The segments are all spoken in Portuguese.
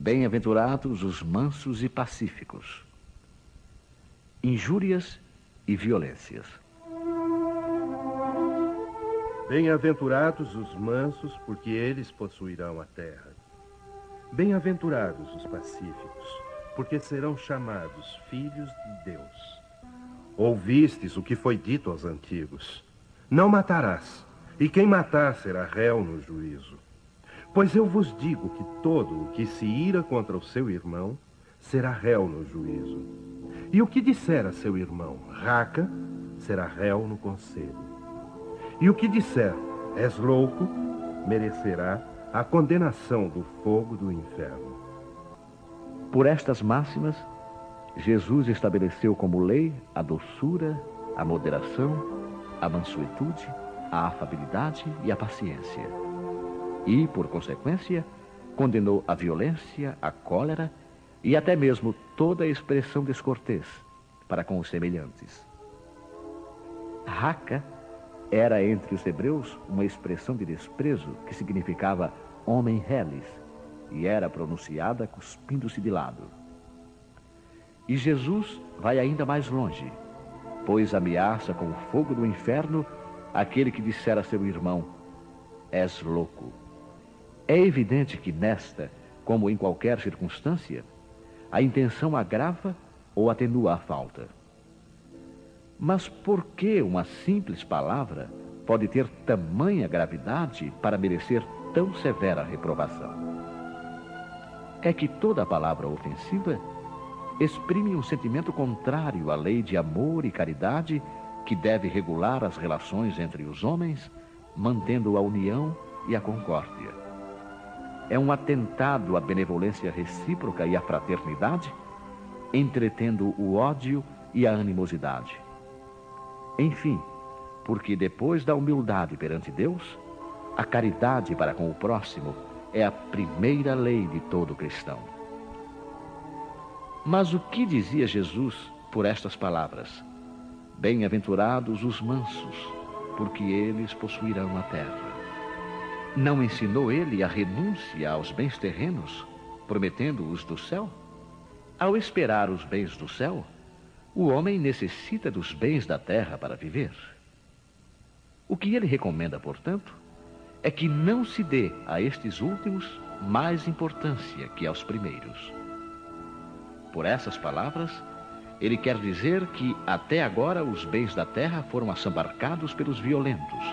Bem-aventurados os mansos e pacíficos. Injúrias e violências. Bem-aventurados os mansos, porque eles possuirão a terra. Bem-aventurados os pacíficos, porque serão chamados filhos de Deus. Ouvistes o que foi dito aos antigos: Não matarás, e quem matar será réu no juízo. Pois eu vos digo que todo o que se ira contra o seu irmão será réu no juízo. E o que disser a seu irmão, raca, será réu no conselho. E o que disser, és louco, merecerá a condenação do fogo do inferno. Por estas máximas, Jesus estabeleceu como lei a doçura, a moderação, a mansuetude, a afabilidade e a paciência. E, por consequência, condenou a violência, a cólera e até mesmo toda expressão descortês para com os semelhantes. Raca era entre os hebreus uma expressão de desprezo que significava homem reles e era pronunciada cuspindo-se de lado. E Jesus vai ainda mais longe, pois ameaça com o fogo do inferno aquele que disser a seu irmão: És louco. É evidente que nesta, como em qualquer circunstância, a intenção agrava ou atenua a falta. Mas por que uma simples palavra pode ter tamanha gravidade para merecer tão severa reprovação? É que toda palavra ofensiva exprime um sentimento contrário à lei de amor e caridade que deve regular as relações entre os homens, mantendo a união e a concórdia. É um atentado à benevolência recíproca e à fraternidade, entretendo o ódio e a animosidade. Enfim, porque depois da humildade perante Deus, a caridade para com o próximo é a primeira lei de todo cristão. Mas o que dizia Jesus por estas palavras? Bem-aventurados os mansos, porque eles possuirão a terra. Não ensinou ele a renúncia aos bens terrenos, prometendo-os do céu? Ao esperar os bens do céu, o homem necessita dos bens da terra para viver. O que ele recomenda, portanto, é que não se dê a estes últimos mais importância que aos primeiros. Por essas palavras, ele quer dizer que até agora os bens da terra foram assambarcados pelos violentos,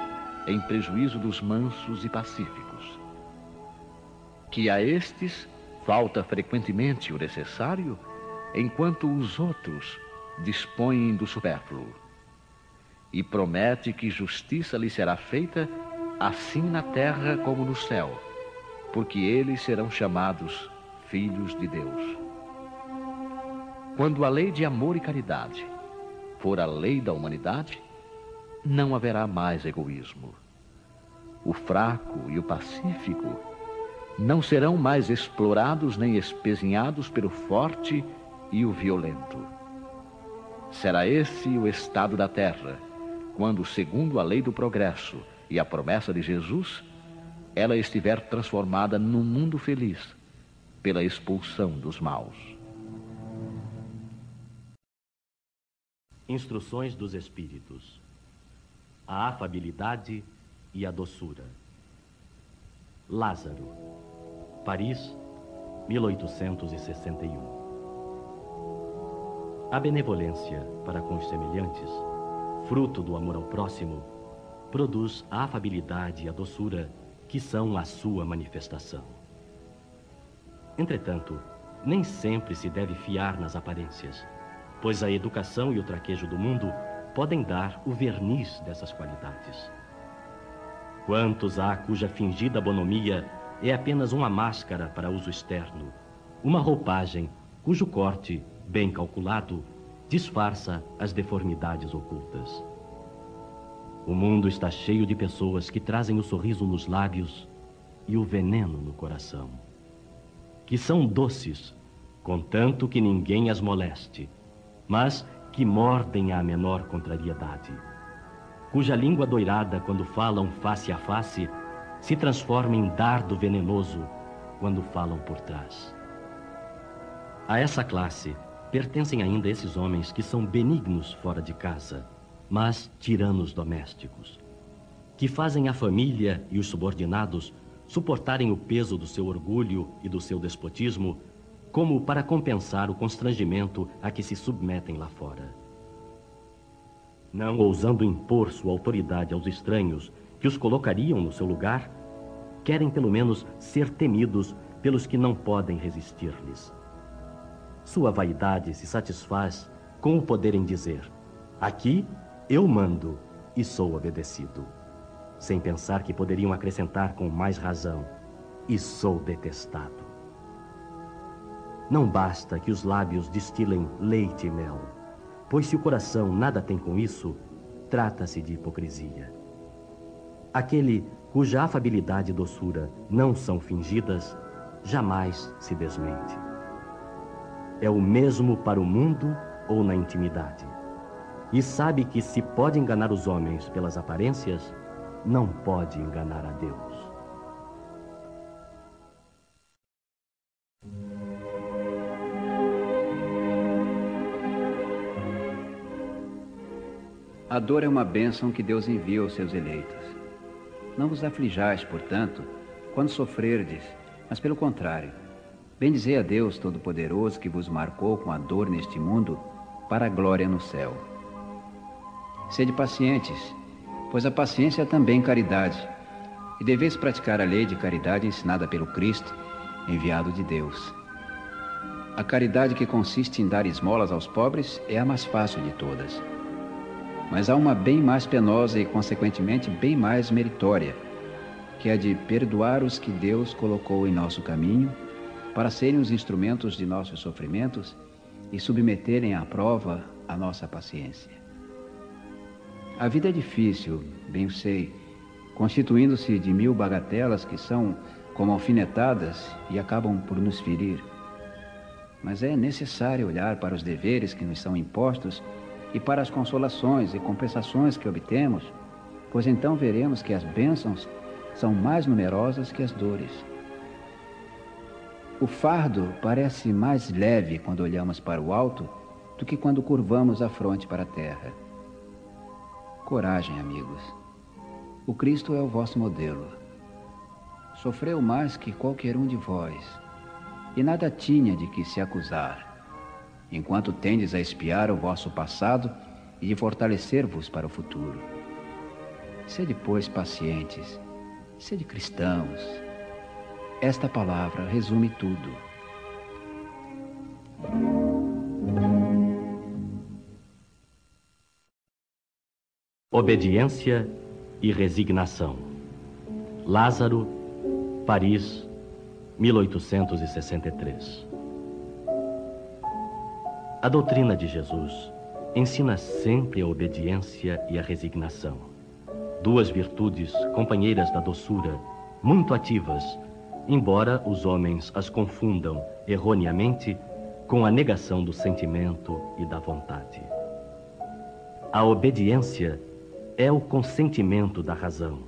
em prejuízo dos mansos e pacíficos. Que a estes falta frequentemente o necessário, enquanto os outros dispõem do supérfluo. E promete que justiça lhe será feita, assim na terra como no céu, porque eles serão chamados filhos de Deus. Quando a lei de amor e caridade for a lei da humanidade, não haverá mais egoísmo. O fraco e o pacífico não serão mais explorados nem espezinhados pelo forte e o violento. Será esse o estado da terra, quando, segundo a lei do progresso e a promessa de Jesus, ela estiver transformada num mundo feliz pela expulsão dos maus. Instruções dos Espíritos: A afabilidade e a doçura. Lázaro, Paris, 1861. A benevolência para com os semelhantes, fruto do amor ao próximo, produz a afabilidade e a doçura que são a sua manifestação. Entretanto, nem sempre se deve fiar nas aparências, pois a educação e o traquejo do mundo podem dar o verniz dessas qualidades. Quantos há cuja fingida bonomia é apenas uma máscara para uso externo, uma roupagem cujo corte bem calculado, disfarça as deformidades ocultas. O mundo está cheio de pessoas que trazem o sorriso nos lábios e o veneno no coração. Que são doces, contanto que ninguém as moleste, mas que mordem à menor contrariedade. Cuja língua doirada, quando falam face a face, se transforma em dardo venenoso quando falam por trás. A essa classe pertencem ainda esses homens que são benignos fora de casa, mas tiranos domésticos, que fazem a família e os subordinados suportarem o peso do seu orgulho e do seu despotismo, como para compensar o constrangimento a que se submetem lá fora. Não ousando impor sua autoridade aos estranhos que os colocariam no seu lugar, querem pelo menos ser temidos pelos que não podem resistir-lhes. Sua vaidade se satisfaz com o poderem dizer: Aqui eu mando e sou obedecido sem pensar que poderiam acrescentar com mais razão: e sou detestado. Não basta que os lábios destilem leite e mel, pois se o coração nada tem com isso, trata-se de hipocrisia. Aquele cuja afabilidade e doçura não são fingidas, jamais se desmente. É o mesmo para o mundo ou na intimidade. E sabe que se pode enganar os homens pelas aparências, não pode enganar a Deus. A dor é uma bênção que Deus envia aos seus eleitos. Não vos aflijais, portanto, quando sofrerdes, mas pelo contrário, bendizei a Deus Todo-Poderoso que vos marcou com a dor neste mundo para a glória no céu. Sede pacientes pois a paciência é também caridade, e deveis praticar a lei de caridade ensinada pelo Cristo, enviado de Deus. A caridade que consiste em dar esmolas aos pobres é a mais fácil de todas. Mas há uma bem mais penosa e, consequentemente, bem mais meritória, que é de perdoar os que Deus colocou em nosso caminho para serem os instrumentos de nossos sofrimentos e submeterem à prova a nossa paciência. A vida é difícil, bem sei, constituindo-se de mil bagatelas que são como alfinetadas e acabam por nos ferir. Mas é necessário olhar para os deveres que nos são impostos e para as consolações e compensações que obtemos, pois então veremos que as bênçãos são mais numerosas que as dores. O fardo parece mais leve quando olhamos para o alto do que quando curvamos a fronte para a terra. Coragem, amigos. O Cristo é o vosso modelo. Sofreu mais que qualquer um de vós, e nada tinha de que se acusar, enquanto tendes a espiar o vosso passado e de fortalecer-vos para o futuro. Sede, pois, pacientes, sede cristãos. Esta palavra resume tudo. Obediência e resignação. Lázaro, Paris, 1863. A doutrina de Jesus ensina sempre a obediência e a resignação. Duas virtudes companheiras da doçura, muito ativas, embora os homens as confundam erroneamente com a negação do sentimento e da vontade. A obediência é o consentimento da razão.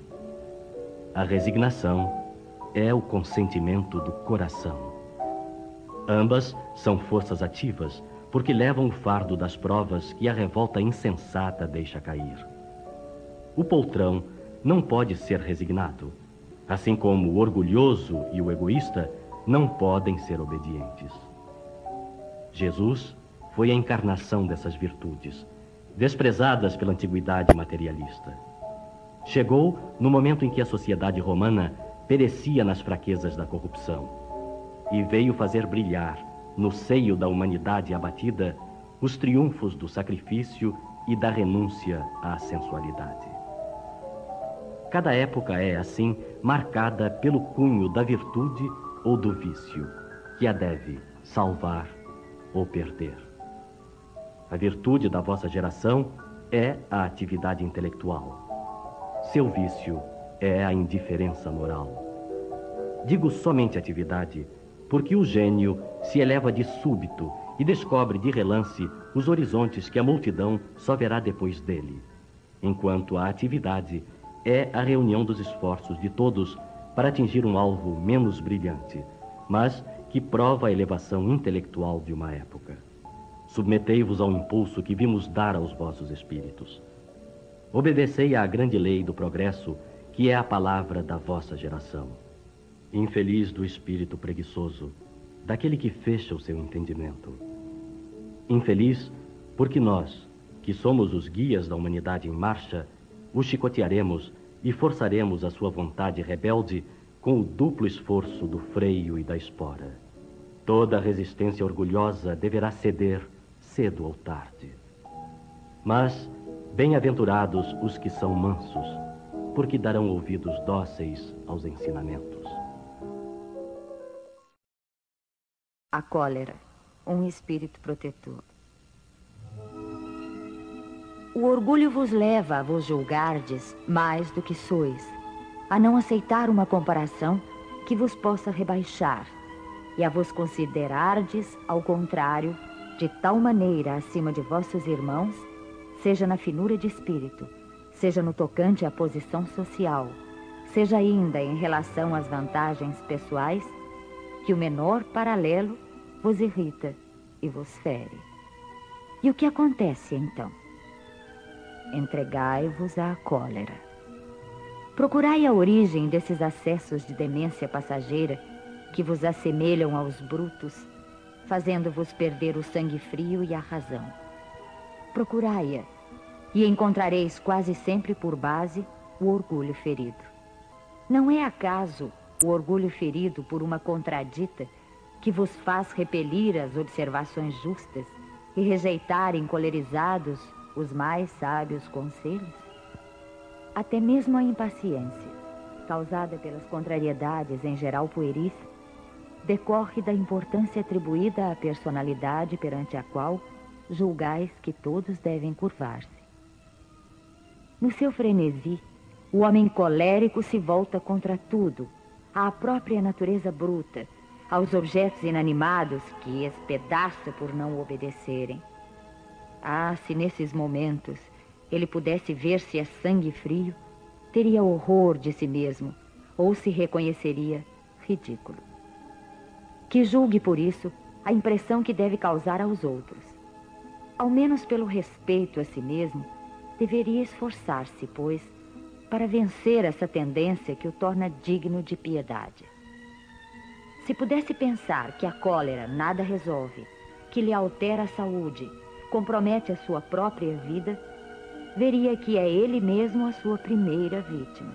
A resignação é o consentimento do coração. Ambas são forças ativas, porque levam o fardo das provas que a revolta insensata deixa cair. O poltrão não pode ser resignado, assim como o orgulhoso e o egoísta não podem ser obedientes. Jesus foi a encarnação dessas virtudes desprezadas pela antiguidade materialista. Chegou no momento em que a sociedade romana perecia nas fraquezas da corrupção e veio fazer brilhar, no seio da humanidade abatida, os triunfos do sacrifício e da renúncia à sensualidade. Cada época é, assim, marcada pelo cunho da virtude ou do vício, que a deve salvar ou perder. A virtude da vossa geração é a atividade intelectual. Seu vício é a indiferença moral. Digo somente atividade, porque o gênio se eleva de súbito e descobre de relance os horizontes que a multidão só verá depois dele, enquanto a atividade é a reunião dos esforços de todos para atingir um alvo menos brilhante, mas que prova a elevação intelectual de uma época. Submetei-vos ao impulso que vimos dar aos vossos espíritos. Obedecei à grande lei do progresso, que é a palavra da vossa geração. Infeliz do espírito preguiçoso, daquele que fecha o seu entendimento. Infeliz porque nós, que somos os guias da humanidade em marcha, o chicotearemos e forçaremos a sua vontade rebelde com o duplo esforço do freio e da espora. Toda resistência orgulhosa deverá ceder cedo ou tarde. Mas bem-aventurados os que são mansos, porque darão ouvidos dóceis aos ensinamentos. A cólera, um espírito protetor. O orgulho vos leva a vos julgardes mais do que sois, a não aceitar uma comparação que vos possa rebaixar, e a vos considerardes, ao contrário, de tal maneira acima de vossos irmãos, seja na finura de espírito, seja no tocante à posição social, seja ainda em relação às vantagens pessoais, que o menor paralelo vos irrita e vos fere. E o que acontece então? Entregai-vos à cólera. Procurai a origem desses acessos de demência passageira que vos assemelham aos brutos, fazendo-vos perder o sangue frio e a razão. Procurai-a, e encontrareis quase sempre por base o orgulho ferido. Não é acaso o orgulho ferido por uma contradita que vos faz repelir as observações justas e rejeitar encolerizados os mais sábios conselhos? Até mesmo a impaciência, causada pelas contrariedades em geral pueris, decorre da importância atribuída à personalidade perante a qual julgais que todos devem curvar-se. No seu frenesi, o homem colérico se volta contra tudo, à própria natureza bruta, aos objetos inanimados que espedaça por não obedecerem. Ah, se nesses momentos ele pudesse ver-se a sangue frio, teria horror de si mesmo ou se reconheceria ridículo. Que julgue por isso a impressão que deve causar aos outros. Ao menos pelo respeito a si mesmo, deveria esforçar-se, pois, para vencer essa tendência que o torna digno de piedade. Se pudesse pensar que a cólera nada resolve, que lhe altera a saúde, compromete a sua própria vida, veria que é ele mesmo a sua primeira vítima.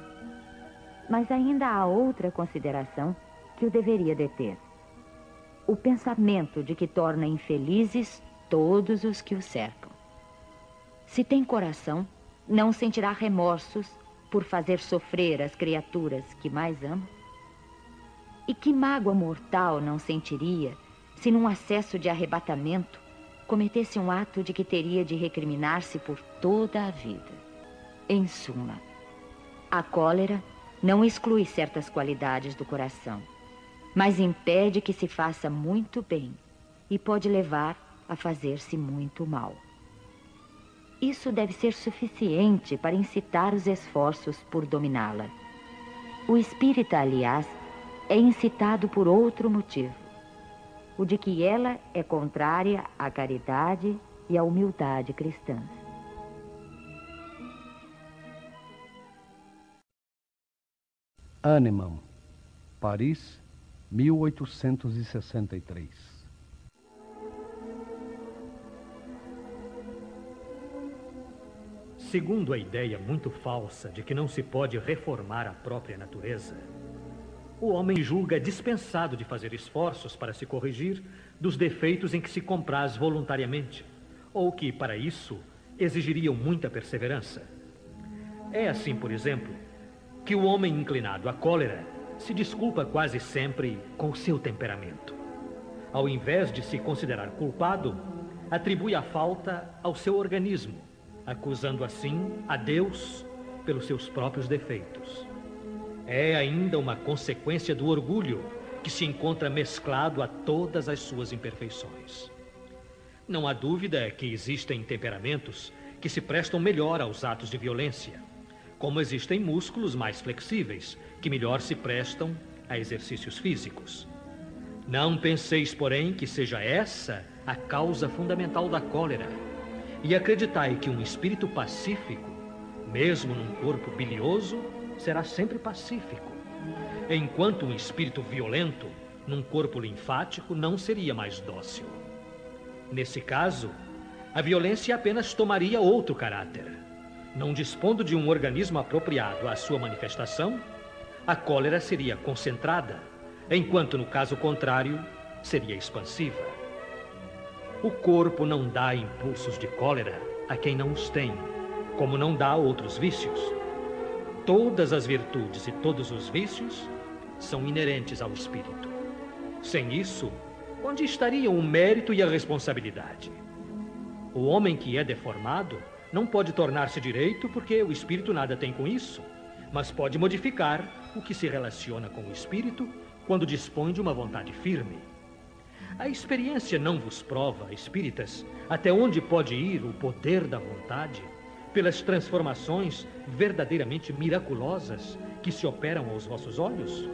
Mas ainda há outra consideração que o deveria deter. O pensamento de que torna infelizes todos os que o cercam. Se tem coração, não sentirá remorsos por fazer sofrer as criaturas que mais ama? E que mágoa mortal não sentiria se, num acesso de arrebatamento, cometesse um ato de que teria de recriminar-se por toda a vida? Em suma, a cólera não exclui certas qualidades do coração, mas impede que se faça muito bem e pode levar a fazer-se muito mal. Isso deve ser suficiente para incitar os esforços por dominá-la. O espírita, aliás, é incitado por outro motivo, o de que ela é contrária à caridade e à humildade cristãs. Hahnemann, Paris, 1863 Segundo a ideia muito falsa de que não se pode reformar a própria natureza, o homem julga dispensado de fazer esforços para se corrigir dos defeitos em que se compraz voluntariamente, ou que, para isso, exigiriam muita perseverança. É assim, por exemplo, que o homem inclinado à cólera se desculpa quase sempre com o seu temperamento. Ao invés de se considerar culpado, atribui a falta ao seu organismo, acusando assim a Deus pelos seus próprios defeitos é ainda uma consequência do orgulho que se encontra mesclado a todas as suas imperfeições. Não há dúvida que existem temperamentos que se prestam melhor aos atos de violência, como existem músculos mais flexíveis que melhor se prestam a exercícios físicos. Não penseis, porém, que seja essa a causa fundamental da cólera. E acreditai que um espírito pacífico, mesmo num corpo bilioso, será sempre pacífico, enquanto um espírito violento, num corpo linfático, não seria mais dócil. Nesse caso, a violência apenas tomaria outro caráter. Não dispondo de um organismo apropriado à sua manifestação, a cólera seria concentrada, enquanto no caso contrário, seria expansiva. O corpo não dá impulsos de cólera a quem não os tem, como não dá outros vícios. Todas as virtudes e todos os vícios são inerentes ao espírito. Sem isso, onde estariam o mérito e a responsabilidade? O homem que é deformado não pode tornar-se direito porque o espírito nada tem com isso, mas pode modificar o que se relaciona com o espírito quando dispõe de uma vontade firme. A experiência não vos prova, espíritas, até onde pode ir o poder da vontade pelas transformações verdadeiramente miraculosas que se operam aos vossos olhos?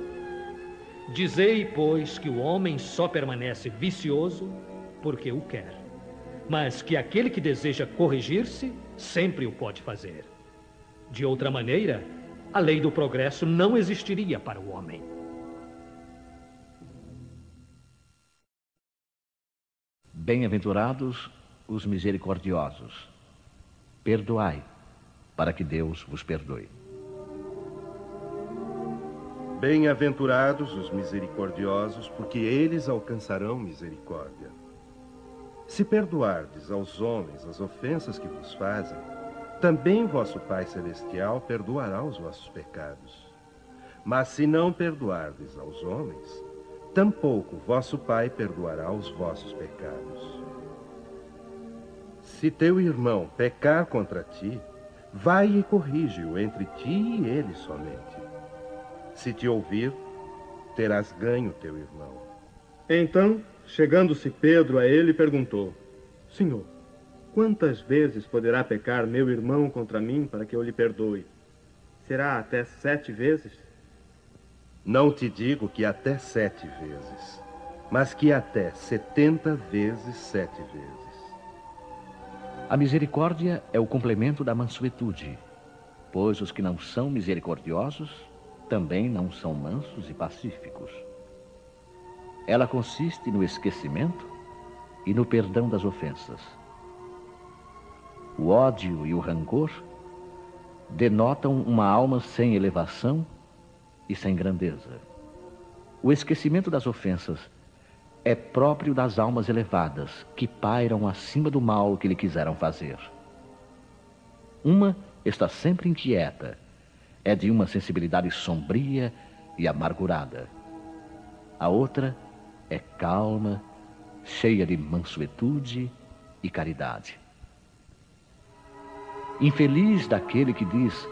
Dizei, pois, que o homem só permanece vicioso porque o quer mas que aquele que deseja corrigir-se sempre o pode fazer. De outra maneira, a lei do progresso não existiria para o homem. Bem-aventurados os misericordiosos. Perdoai, para que Deus vos perdoe. Bem-aventurados os misericordiosos, porque eles alcançarão misericórdia. Se perdoardes aos homens as ofensas que vos fazem, também vosso Pai Celestial perdoará os vossos pecados. Mas se não perdoardes aos homens, tampouco vosso Pai perdoará os vossos pecados. Se teu irmão pecar contra ti, vai e corrige-o entre ti e ele somente. Se te ouvir, terás ganho teu irmão. Então Chegando-se Pedro a ele, perguntou: Senhor, quantas vezes poderá pecar meu irmão contra mim para que eu lhe perdoe? Será até sete vezes? Não te digo que até sete vezes, mas que até setenta vezes sete vezes. A misericórdia é o complemento da mansuetude, pois os que não são misericordiosos também não são mansos e pacíficos. Ela consiste no esquecimento e no perdão das ofensas. O ódio e o rancor denotam uma alma sem elevação e sem grandeza. O esquecimento das ofensas é próprio das almas elevadas que pairam acima do mal que lhe quiseram fazer. Uma está sempre inquieta, é de uma sensibilidade sombria e amargurada. A outra é calma, cheia de mansuetude e caridade. Infeliz daquele que diz: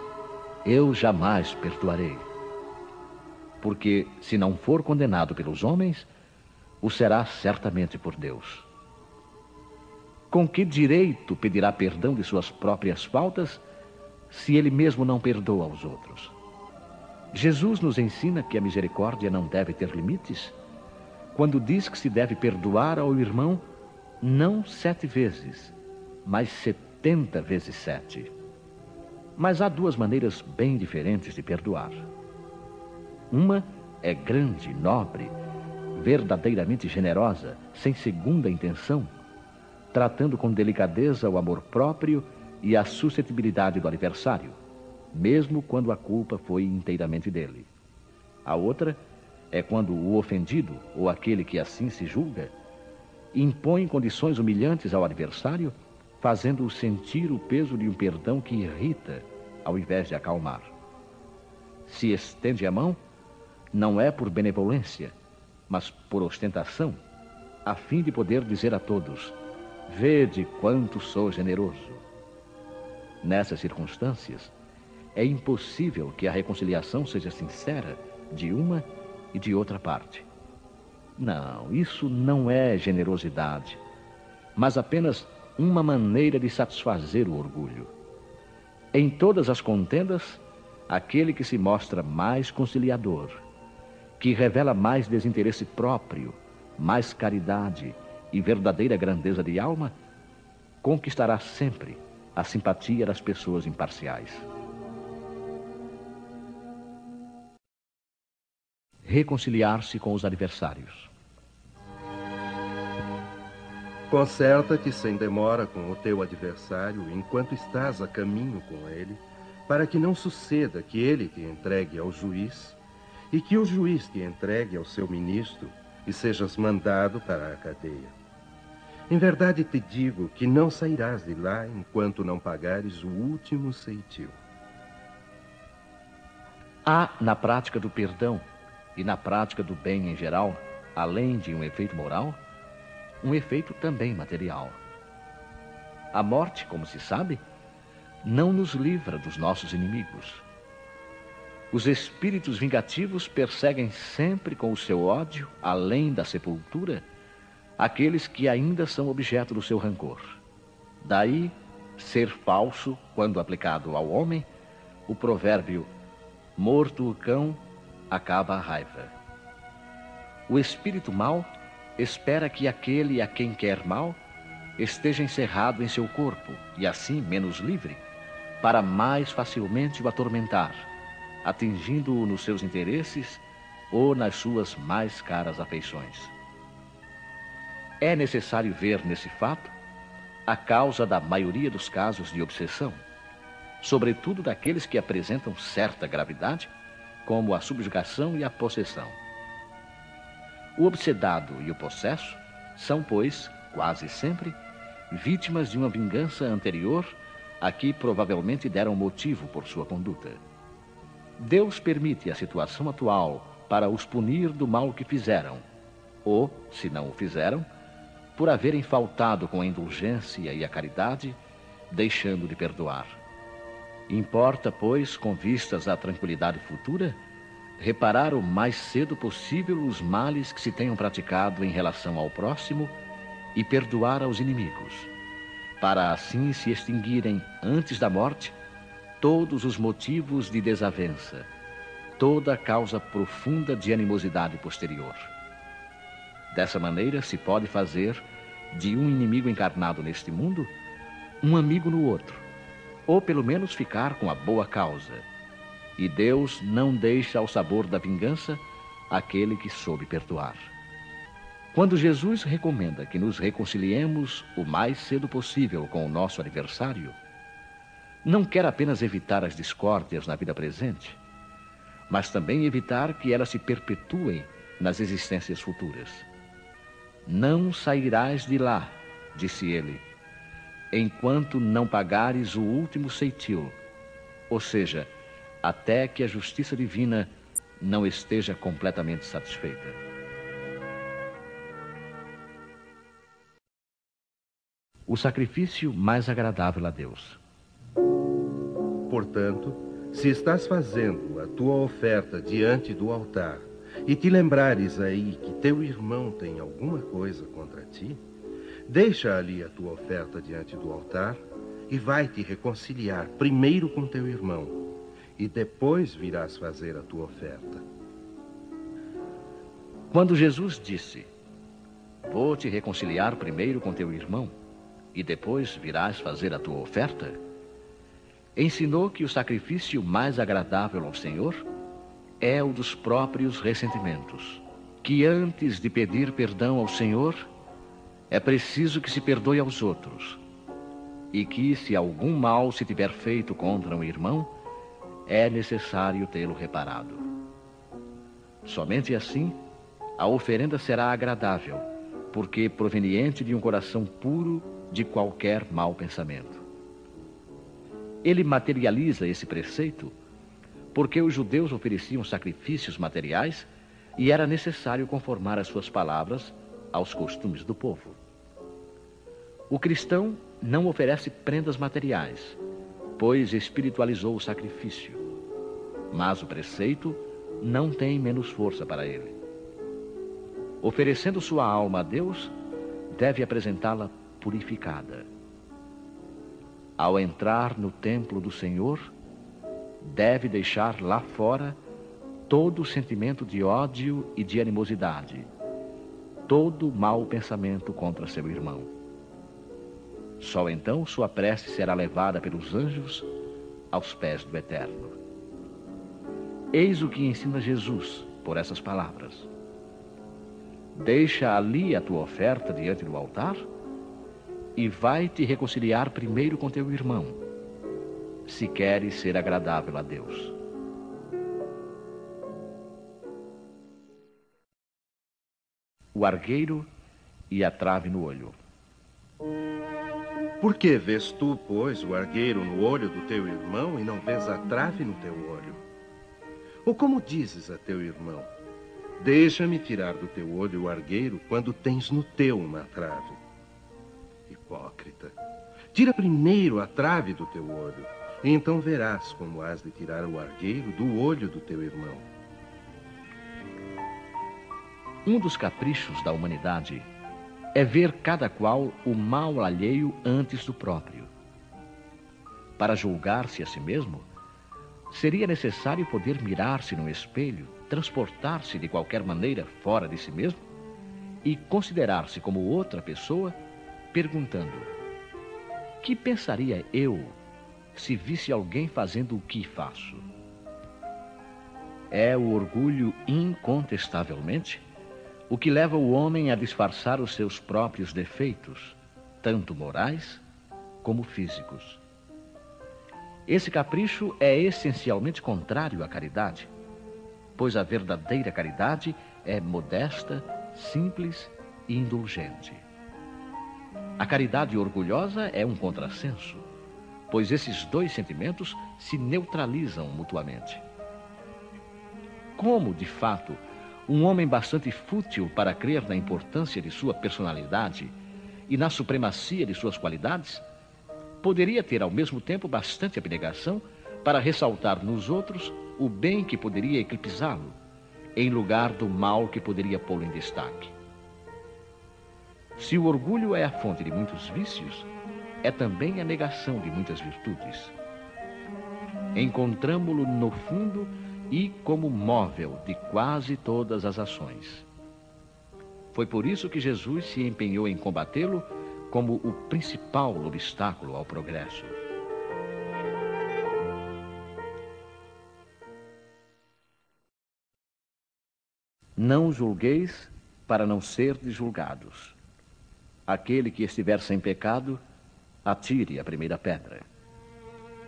Eu jamais perdoarei. Porque, se não for condenado pelos homens, o será certamente por Deus. Com que direito pedirá perdão de suas próprias faltas, se ele mesmo não perdoa aos outros? Jesus nos ensina que a misericórdia não deve ter limites quando diz que se deve perdoar ao irmão não sete vezes, mas setenta vezes sete. Mas há duas maneiras bem diferentes de perdoar. Uma é grande, nobre, verdadeiramente generosa, sem segunda intenção, tratando com delicadeza o amor próprio e a suscetibilidade do adversário, mesmo quando a culpa foi inteiramente dele. A outra é quando o ofendido, ou aquele que assim se julga, impõe condições humilhantes ao adversário, fazendo-o sentir o peso de um perdão que irrita, ao invés de acalmar. Se estende a mão, não é por benevolência, mas por ostentação, a fim de poder dizer a todos: Vede quanto sou generoso. Nessas circunstâncias, é impossível que a reconciliação seja sincera de uma e de outra parte. Não, isso não é generosidade, mas apenas uma maneira de satisfazer o orgulho. Em todas as contendas, aquele que se mostra mais conciliador, que revela mais desinteresse próprio, mais caridade e verdadeira grandeza de alma, conquistará sempre a simpatia das pessoas imparciais. Reconciliar-se com os adversários. Concerta-te sem demora com o teu adversário enquanto estás a caminho com ele, para que não suceda que ele te entregue ao juiz e que o juiz te entregue ao seu ministro e sejas mandado para a cadeia. Em verdade te digo que não sairás de lá enquanto não pagares o último ceitil. Há na prática do perdão e na prática do bem em geral, além de um efeito moral, um efeito também material. A morte, como se sabe, não nos livra dos nossos inimigos. Os espíritos vingativos perseguem sempre com o seu ódio, além da sepultura, aqueles que ainda são objeto do seu rancor. Daí, ser falso, quando aplicado ao homem, o provérbio morto o cão acaba a raiva. O espírito mau espera que aquele a quem quer mal esteja encerrado em seu corpo e assim menos livre, para mais facilmente o atormentar, atingindo-o nos seus interesses ou nas suas mais caras afeições. É necessário ver nesse fato a causa da maioria dos casos de obsessão, sobretudo daqueles que apresentam certa gravidade, como a subjugação e a possessão. O obsedado e o possesso são, pois, quase sempre, vítimas de uma vingança anterior a que provavelmente deram motivo por sua conduta. Deus permite a situação atual para os punir do mal que fizeram, ou, se não o fizeram, por haverem faltado com a indulgência e a caridade, deixando de perdoar. Importa, pois, com vistas à tranquilidade futura, reparar o mais cedo possível os males que se tenham praticado em relação ao próximo e perdoar aos inimigos, para assim se extinguirem antes da morte todos os motivos de desavença, toda a causa profunda de animosidade posterior. Dessa maneira se pode fazer de um inimigo encarnado neste mundo um amigo no outro, ou pelo menos ficar com a boa causa e Deus não deixa ao sabor da vingança aquele que soube perdoar. Quando Jesus recomenda que nos reconciliemos o mais cedo possível com o nosso adversário, não quer apenas evitar as discórdias na vida presente, mas também evitar que elas se perpetuem nas existências futuras. Não sairás de lá, disse ele, enquanto não pagares o último ceitil, ou seja, até que a justiça divina não esteja completamente satisfeita. O sacrifício mais agradável a Deus. Portanto, se estás fazendo a tua oferta diante do altar e te lembrares aí que teu irmão tem alguma coisa contra ti, deixa ali a tua oferta diante do altar e vai te reconciliar primeiro com teu irmão e depois virás fazer a tua oferta. Quando Jesus disse: Vou te reconciliar primeiro com teu irmão, e depois virás fazer a tua oferta, ensinou que o sacrifício mais agradável ao Senhor é o dos próprios ressentimentos. Que antes de pedir perdão ao Senhor, é preciso que se perdoe aos outros. E que, se algum mal se tiver feito contra um irmão, é necessário tê-lo reparado. Somente assim a oferenda será agradável, porque proveniente de um coração puro de qualquer mau pensamento. Ele materializa esse preceito porque os judeus ofereciam sacrifícios materiais e era necessário conformar as suas palavras aos costumes do povo. O cristão não oferece prendas materiais, pois espiritualizou o sacrifício. Mas o preceito não tem menos força para ele. Oferecendo sua alma a Deus, deve apresentá-la purificada. Ao entrar no templo do Senhor, deve deixar lá fora todo o sentimento de ódio e de animosidade, todo mau pensamento contra seu irmão. Só então sua prece será levada pelos anjos aos pés do Eterno. Eis o que ensina Jesus por essas palavras. Deixa ali a tua oferta diante do altar e vai te reconciliar primeiro com teu irmão, se queres ser agradável a Deus. O argueiro e a trave no olho. Por que vês tu, pois, o argueiro no olho do teu irmão e não vês a trave no teu olho? Ou como dizes a teu irmão: Deixa-me tirar do teu olho o argueiro quando tens no teu uma trave? Hipócrita, tira primeiro a trave do teu olho, e então verás como has de tirar o argueiro do olho do teu irmão. Um dos caprichos da humanidade é ver cada qual o mal alheio antes do próprio. Para julgar-se a si mesmo, seria necessário poder mirar-se no espelho, transportar-se de qualquer maneira fora de si mesmo e considerar-se como outra pessoa, perguntando: Que pensaria eu se visse alguém fazendo o que faço? É o orgulho, incontestavelmente, o que leva o homem a disfarçar os seus próprios defeitos, tanto morais como físicos. Esse capricho é essencialmente contrário à caridade, pois a verdadeira caridade é modesta, simples e indulgente. A caridade orgulhosa é um contrassenso, pois esses dois sentimentos se neutralizam mutuamente. Como, de fato, um homem bastante fútil para crer na importância de sua personalidade e na supremacia de suas qualidades, poderia ter ao mesmo tempo bastante abnegação para ressaltar nos outros o bem que poderia eclipsá-lo, em lugar do mal que poderia pô-lo em destaque. Se o orgulho é a fonte de muitos vícios, é também a negação de muitas virtudes. Encontramo-lo no fundo e como móvel de quase todas as ações. Foi por isso que Jesus se empenhou em combatê-lo como o principal obstáculo ao progresso. Não julgueis para não ser julgados. Aquele que estiver sem pecado, atire a primeira pedra.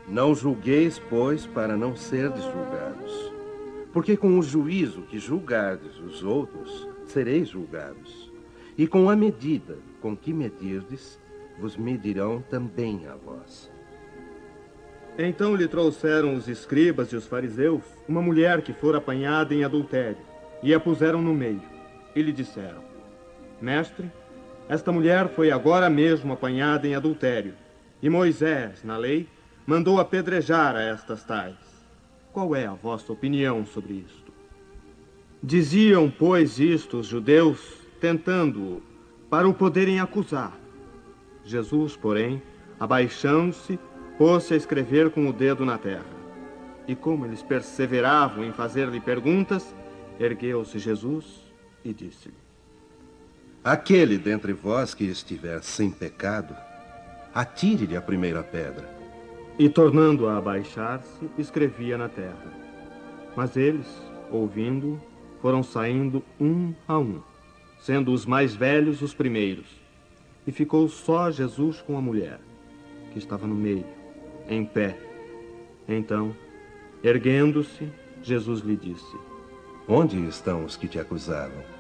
Não julgueis, pois, para não serdes julgados. Porque com o juízo que julgardes os outros, sereis julgados. E com a medida com que medirdes, vos medirão também a vós. Então lhe trouxeram os escribas e os fariseus uma mulher que fora apanhada em adultério, e a puseram no meio. E lhe disseram: Mestre, esta mulher foi agora mesmo apanhada em adultério, e Moisés, na lei, mandou apedrejar a estas tais. Qual é a vossa opinião sobre isto? Diziam, pois, isto os judeus, tentando-o, para o poderem acusar. Jesus, porém, abaixando-se, pôs-se a escrever com o dedo na terra. E como eles perseveravam em fazer-lhe perguntas, ergueu-se Jesus e disse-lhe: Aquele dentre vós que estiver sem pecado, atire-lhe a primeira pedra. E tornando a abaixar-se, escrevia na terra. Mas eles, ouvindo, foram saindo um a um, sendo os mais velhos os primeiros. E ficou só Jesus com a mulher, que estava no meio, em pé. Então, erguendo-se, Jesus lhe disse: Onde estão os que te acusavam?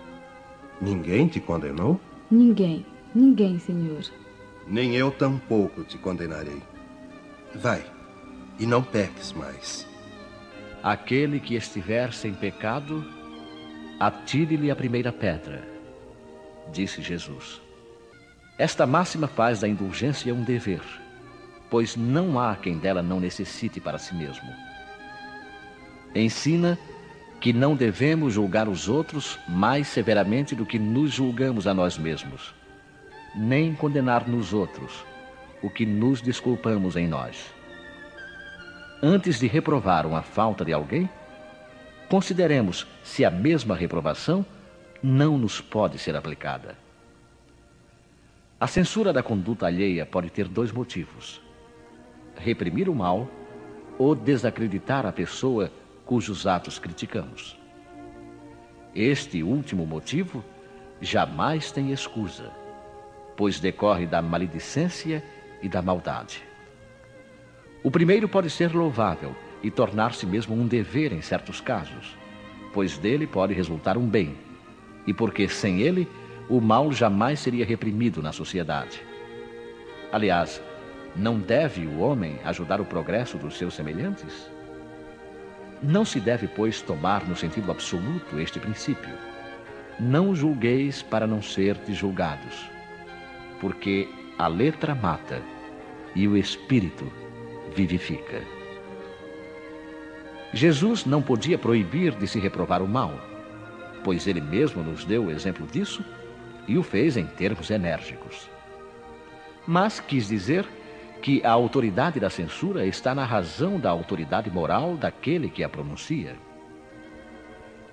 Ninguém te condenou? Ninguém, ninguém, Senhor. Nem eu tampouco te condenarei. Vai, e não peques mais. Aquele que estiver sem pecado, atire-lhe a primeira pedra, disse Jesus. Esta máxima faz da indulgência um dever, pois não há quem dela não necessite para si mesmo. Ensina que não devemos julgar os outros mais severamente do que nos julgamos a nós mesmos, nem condenar nos outros o que nos desculpamos em nós. Antes de reprovar uma falta de alguém, consideremos se a mesma reprovação não nos pode ser aplicada. A censura da conduta alheia pode ter dois motivos: reprimir o mal ou desacreditar a pessoa cujos atos criticamos. Este último motivo jamais tem escusa, pois decorre da maledicência e da maldade. O primeiro pode ser louvável e tornar-se mesmo um dever em certos casos, pois dele pode resultar um bem, e porque sem ele o mal jamais seria reprimido na sociedade. Aliás, não deve o homem ajudar o progresso dos seus semelhantes? Não se deve, pois, tomar no sentido absoluto este princípio. Não julgueis para não serdes julgados, porque a letra mata e o espírito vivifica. Jesus não podia proibir de se reprovar o mal, pois ele mesmo nos deu o exemplo disso e o fez em termos enérgicos. Mas quis dizer que a autoridade da censura está na razão da autoridade moral daquele que a pronuncia.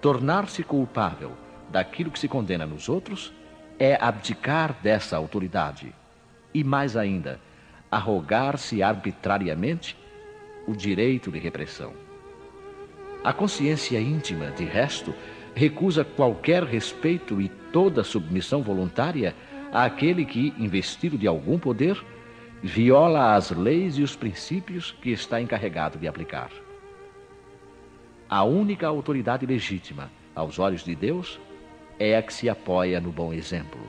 Tornar-se culpável daquilo que se condena nos outros é abdicar dessa autoridade e, mais ainda, arrogar-se arbitrariamente o direito de repressão. A consciência íntima, de resto, recusa qualquer respeito e toda submissão voluntária àquele que, investido de algum poder, viola as leis e os princípios que está encarregado de aplicar. A única autoridade legítima aos olhos de Deus é a que se apoia no bom exemplo.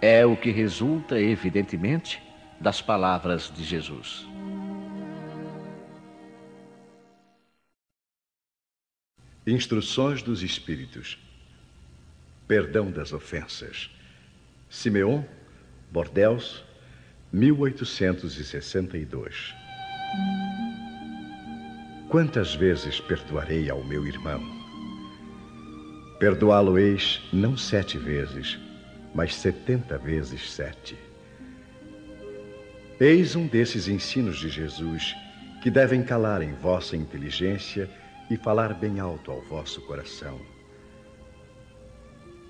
É o que resulta, evidentemente, das palavras de Jesus. Instruções dos Espíritos. Perdão das ofensas. Simeon, Bordeus, 1862. Quantas vezes perdoarei ao meu irmão? Perdoá-lo-eis não sete vezes, mas setenta vezes sete. Eis um desses ensinos de Jesus que devem calar em vossa inteligência e falar bem alto ao vosso coração.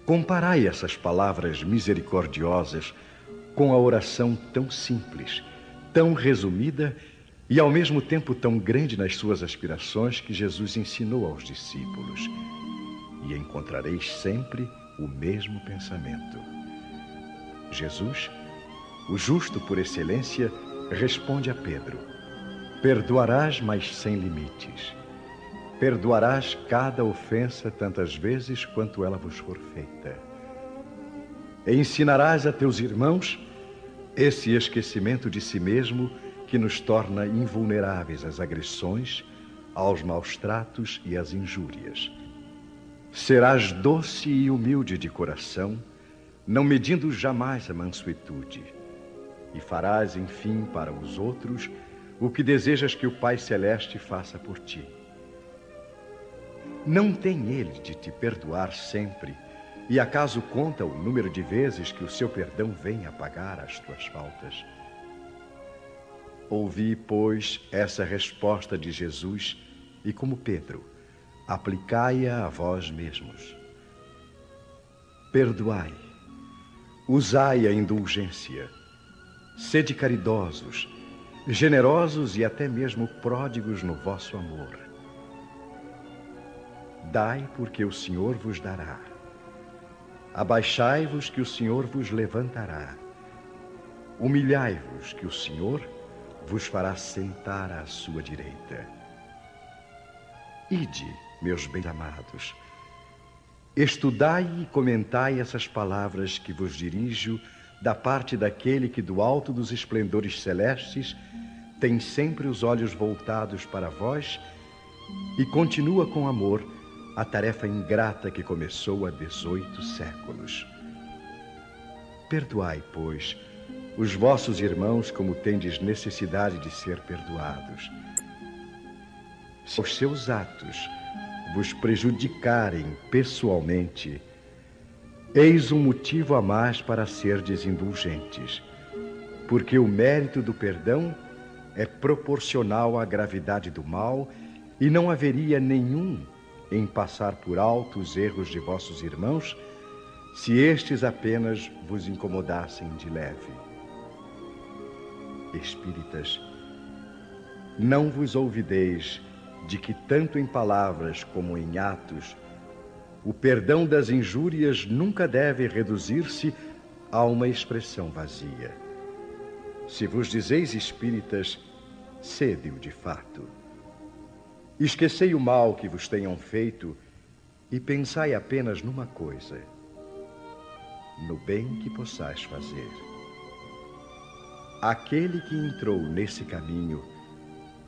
Comparai essas palavras misericordiosas com a oração tão simples, tão resumida e ao mesmo tempo tão grande nas suas aspirações que Jesus ensinou aos discípulos. E encontrareis sempre o mesmo pensamento. Jesus, o justo por excelência, responde a Pedro: Perdoarás, mas sem limites. Perdoarás cada ofensa tantas vezes quanto ela vos for feita. E ensinarás a teus irmãos esse esquecimento de si mesmo que nos torna invulneráveis às agressões, aos maus tratos e às injúrias. Serás doce e humilde de coração, não medindo jamais a mansuetude, e farás, enfim, para os outros o que desejas que o Pai Celeste faça por ti. Não tem ele de te perdoar sempre? E acaso conta o número de vezes que o seu perdão vem apagar as tuas faltas? Ouvi, pois, essa resposta de Jesus e, como Pedro, aplicai-a a vós mesmos. Perdoai, usai a indulgência, sede caridosos, generosos e até mesmo pródigos no vosso amor Dai, porque o Senhor vos dará. Abaixai-vos, que o Senhor vos levantará. Humilhai-vos, que o Senhor vos fará sentar à sua direita. Ide, meus bem-amados, estudai e comentai essas palavras que vos dirijo da parte daquele que, do alto dos esplendores celestes, tem sempre os olhos voltados para vós e continua com amor a tarefa ingrata que começou há 18 séculos. Perdoai, pois, os vossos irmãos como tendes necessidade de ser perdoados. Se os seus atos vos prejudicarem pessoalmente, eis um motivo a mais para serdes indulgentes, porque o mérito do perdão é proporcional à gravidade do mal e não haveria nenhum em passar por alto os erros de vossos irmãos, se estes apenas vos incomodassem de leve. Espíritas, não vos ouvideis de que, tanto em palavras como em atos, o perdão das injúrias nunca deve reduzir-se a uma expressão vazia. Se vos dizeis espíritas, sede-o de fato. Esquecei o mal que vos tenham feito e pensai apenas numa coisa: no bem que possais fazer. Aquele que entrou nesse caminho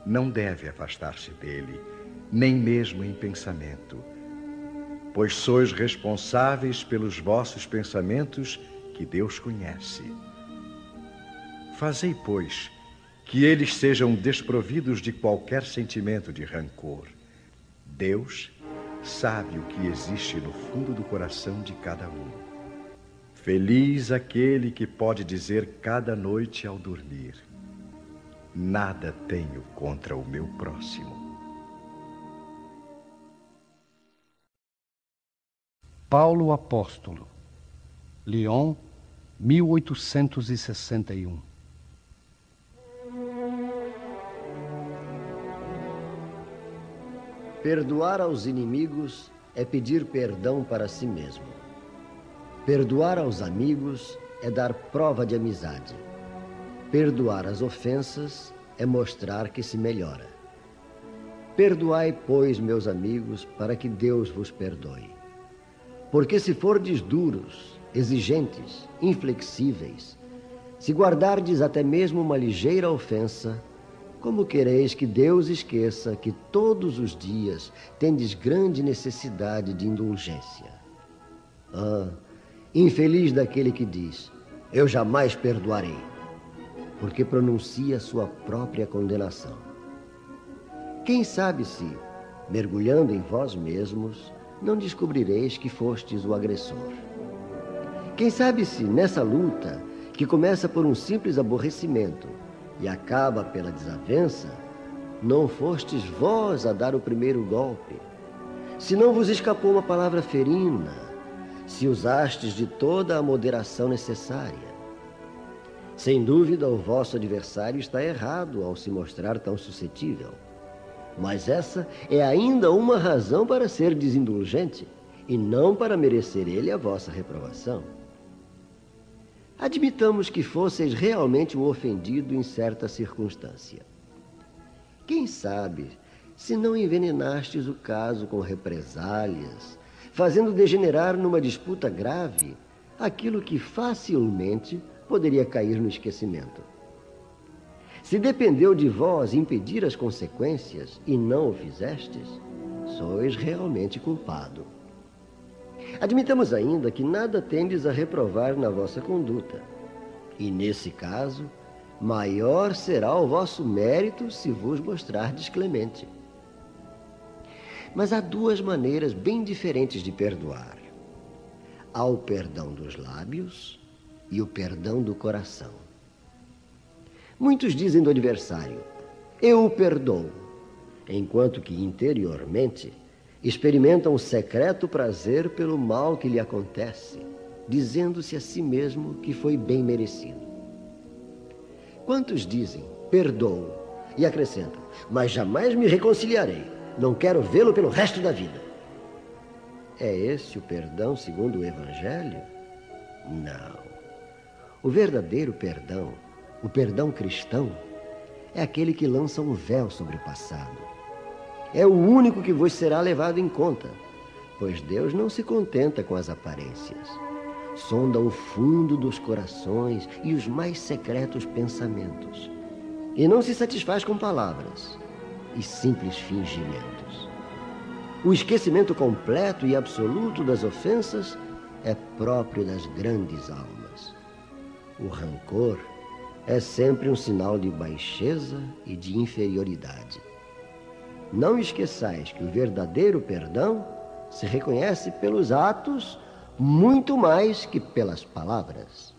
não deve afastar-se dele, nem mesmo em pensamento, pois sois responsáveis pelos vossos pensamentos que Deus conhece. Fazei, pois, que eles sejam desprovidos de qualquer sentimento de rancor. Deus sabe o que existe no fundo do coração de cada um. Feliz aquele que pode dizer cada noite ao dormir: Nada tenho contra o meu próximo. Paulo Apóstolo, Lyon, 1861 Perdoar aos inimigos é pedir perdão para si mesmo. Perdoar aos amigos é dar prova de amizade. Perdoar as ofensas é mostrar que se melhora. Perdoai, pois, meus amigos, para que Deus vos perdoe. Porque se fordes duros, exigentes, inflexíveis, se guardardes até mesmo uma ligeira ofensa, como quereis que Deus esqueça que todos os dias tendes grande necessidade de indulgência? Ah, infeliz daquele que diz: Eu jamais perdoarei, porque pronuncia sua própria condenação. Quem sabe se, mergulhando em vós mesmos, não descobrireis que fostes o agressor? Quem sabe se, nessa luta, que começa por um simples aborrecimento, e acaba pela desavença, não fostes vós a dar o primeiro golpe. Se não vos escapou uma palavra ferina, se usastes de toda a moderação necessária. Sem dúvida, o vosso adversário está errado ao se mostrar tão suscetível. Mas essa é ainda uma razão para ser desindulgente e não para merecer ele a vossa reprovação. Admitamos que fosseis realmente um ofendido em certa circunstância. Quem sabe se não envenenastes o caso com represálias, fazendo degenerar numa disputa grave aquilo que facilmente poderia cair no esquecimento. Se dependeu de vós impedir as consequências e não o fizestes, sois realmente culpado. Admitamos ainda que nada tendes a reprovar na vossa conduta. E nesse caso, maior será o vosso mérito se vos mostrardes clemente. Mas há duas maneiras bem diferentes de perdoar: há o perdão dos lábios e o perdão do coração. Muitos dizem do adversário: Eu o perdoo, enquanto que interiormente experimentam um secreto prazer pelo mal que lhe acontece, dizendo-se a si mesmo que foi bem merecido. Quantos dizem, perdoo, e acrescentam, mas jamais me reconciliarei, não quero vê-lo pelo resto da vida. É esse o perdão segundo o Evangelho? Não. O verdadeiro perdão, o perdão cristão, é aquele que lança um véu sobre o passado é o único que vos será levado em conta, pois Deus não se contenta com as aparências. Sonda o fundo dos corações e os mais secretos pensamentos, e não se satisfaz com palavras e simples fingimentos. O esquecimento completo e absoluto das ofensas é próprio das grandes almas. O rancor é sempre um sinal de baixeza e de inferioridade. Não esqueçais que o verdadeiro perdão se reconhece pelos atos muito mais que pelas palavras.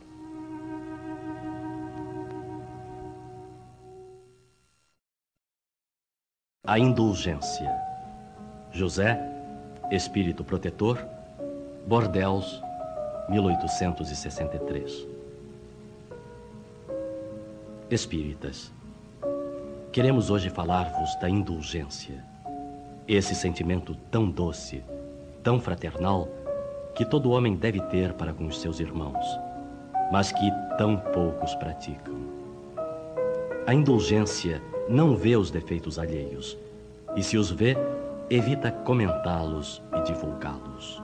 A indulgência. José, Espírito Protetor, Bordeus, 1863. Espíritas, queremos hoje falar-vos da indulgência. Esse sentimento tão doce, tão fraternal, que todo homem deve ter para com os seus irmãos, mas que tão poucos praticam. A indulgência não vê os defeitos alheios, e se os vê, evita comentá-los e divulgá-los.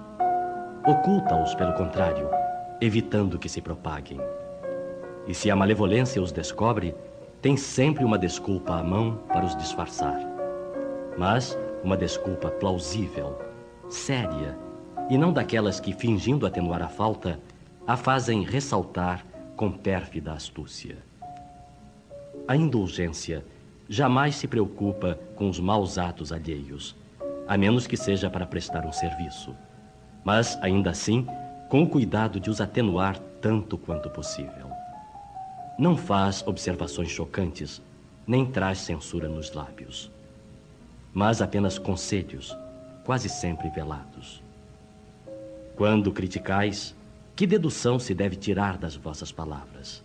Oculta-os, pelo contrário, evitando que se propaguem. E se a malevolência os descobre, tem sempre uma desculpa à mão para os disfarçar. Mas uma desculpa plausível, séria, e não daquelas que, fingindo atenuar a falta, a fazem ressaltar com pérfida astúcia. A indulgência jamais se preocupa com os maus atos alheios, a menos que seja para prestar um serviço. Mas, ainda assim, com o cuidado de os atenuar tanto quanto possível. Não faz observações chocantes, nem traz censura nos lábios, mas apenas conselhos, quase sempre velados. Quando criticais, que dedução se deve tirar das vossas palavras?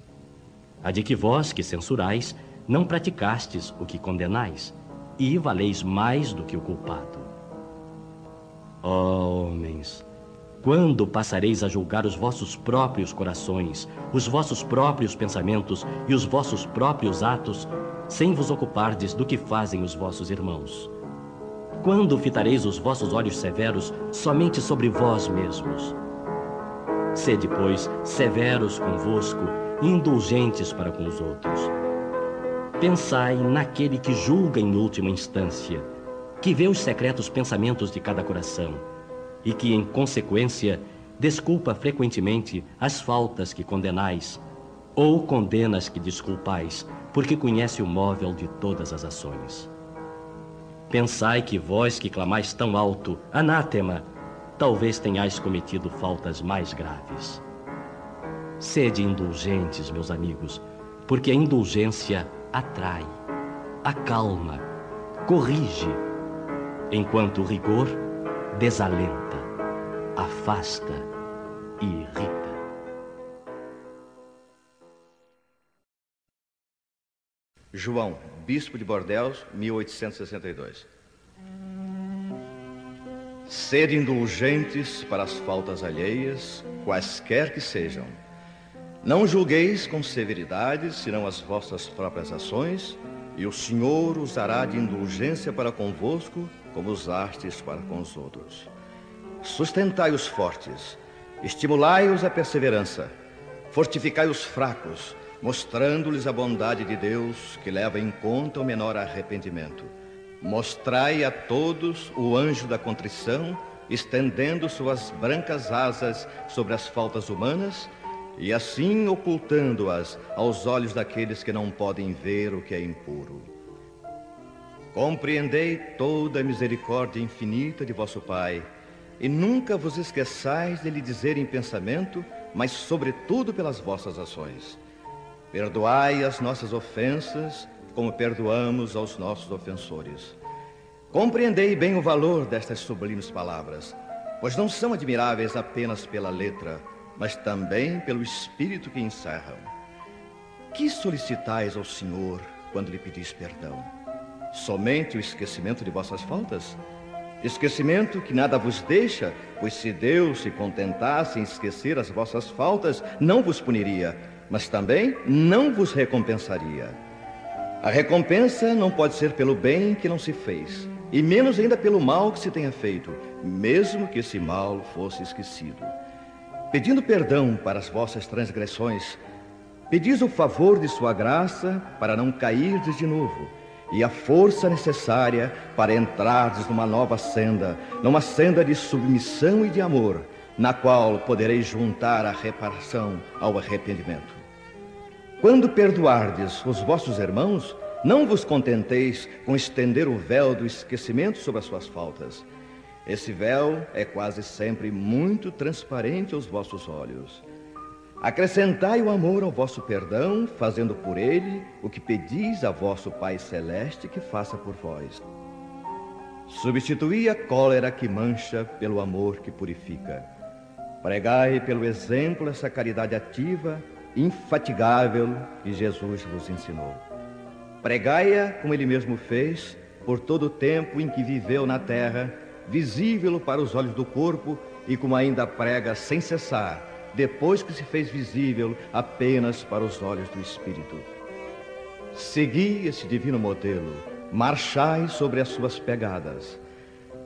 A de que vós, que censurais, não praticastes o que condenais, e valeis mais do que o culpado. Oh, homens, quando passareis a julgar os vossos próprios corações, os vossos próprios pensamentos e os vossos próprios atos, sem vos ocupardes do que fazem os vossos irmãos? Quando fitareis os vossos olhos severos somente sobre vós mesmos? Sede, pois, severos convosco indulgentes para com os outros. Pensai naquele que julga em última instância, que vê os secretos pensamentos de cada coração e que, em consequência, desculpa frequentemente as faltas que condenais ou condenas que desculpais, porque conhece o móvel de todas as ações. Pensai que vós que clamais tão alto, anátema, talvez tenhais cometido faltas mais graves. Sede indulgentes, meus amigos, porque a indulgência atrai, acalma, corrige, enquanto o rigor desalenta, afasta e irrita. João, Bispo de Bordeaux, 1862. Sede indulgentes para as faltas alheias, quaisquer que sejam não julgueis com severidade, senão as vossas próprias ações, e o Senhor usará de indulgência para convosco, como usastes para com os outros. Sustentai os fortes, estimulai-os à perseverança, fortificai os fracos, mostrando-lhes a bondade de Deus que leva em conta o menor arrependimento. Mostrai a todos o anjo da contrição, estendendo suas brancas asas sobre as faltas humanas e assim ocultando-as aos olhos daqueles que não podem ver o que é impuro. Compreendei toda a misericórdia infinita de vosso Pai, e nunca vos esqueçais de lhe dizer em pensamento, mas sobretudo pelas vossas ações. Perdoai as nossas ofensas, como perdoamos aos nossos ofensores. Compreendei bem o valor destas sublimes palavras, pois não são admiráveis apenas pela letra, mas também pelo Espírito que encerram. Que solicitais ao Senhor quando lhe pedis perdão? Somente o esquecimento de vossas faltas? Esquecimento que nada vos deixa, pois se Deus se contentasse em esquecer as vossas faltas, não vos puniria, mas também não vos recompensaria. A recompensa não pode ser pelo bem que não se fez, e menos ainda pelo mal que se tenha feito, mesmo que esse mal fosse esquecido pedindo perdão para as vossas transgressões, pedis o favor de sua graça para não cairdes de novo e a força necessária para entrardes numa nova senda, numa senda de submissão e de amor, na qual podereis juntar a reparação ao arrependimento. Quando perdoardes os vossos irmãos, não vos contenteis com estender o véu do esquecimento sobre as suas faltas, esse véu é quase sempre muito transparente aos vossos olhos. Acrescentai o amor ao vosso perdão, fazendo por ele o que pedis a vosso Pai Celeste que faça por vós. Substituí a cólera que mancha pelo amor que purifica. Pregai pelo exemplo essa caridade ativa, infatigável que Jesus vos ensinou. Pregai-a como ele mesmo fez, por todo o tempo em que viveu na terra, visível para os olhos do corpo e como ainda prega sem cessar, depois que se fez visível apenas para os olhos do Espírito. Segui esse divino modelo, marchai sobre as suas pegadas.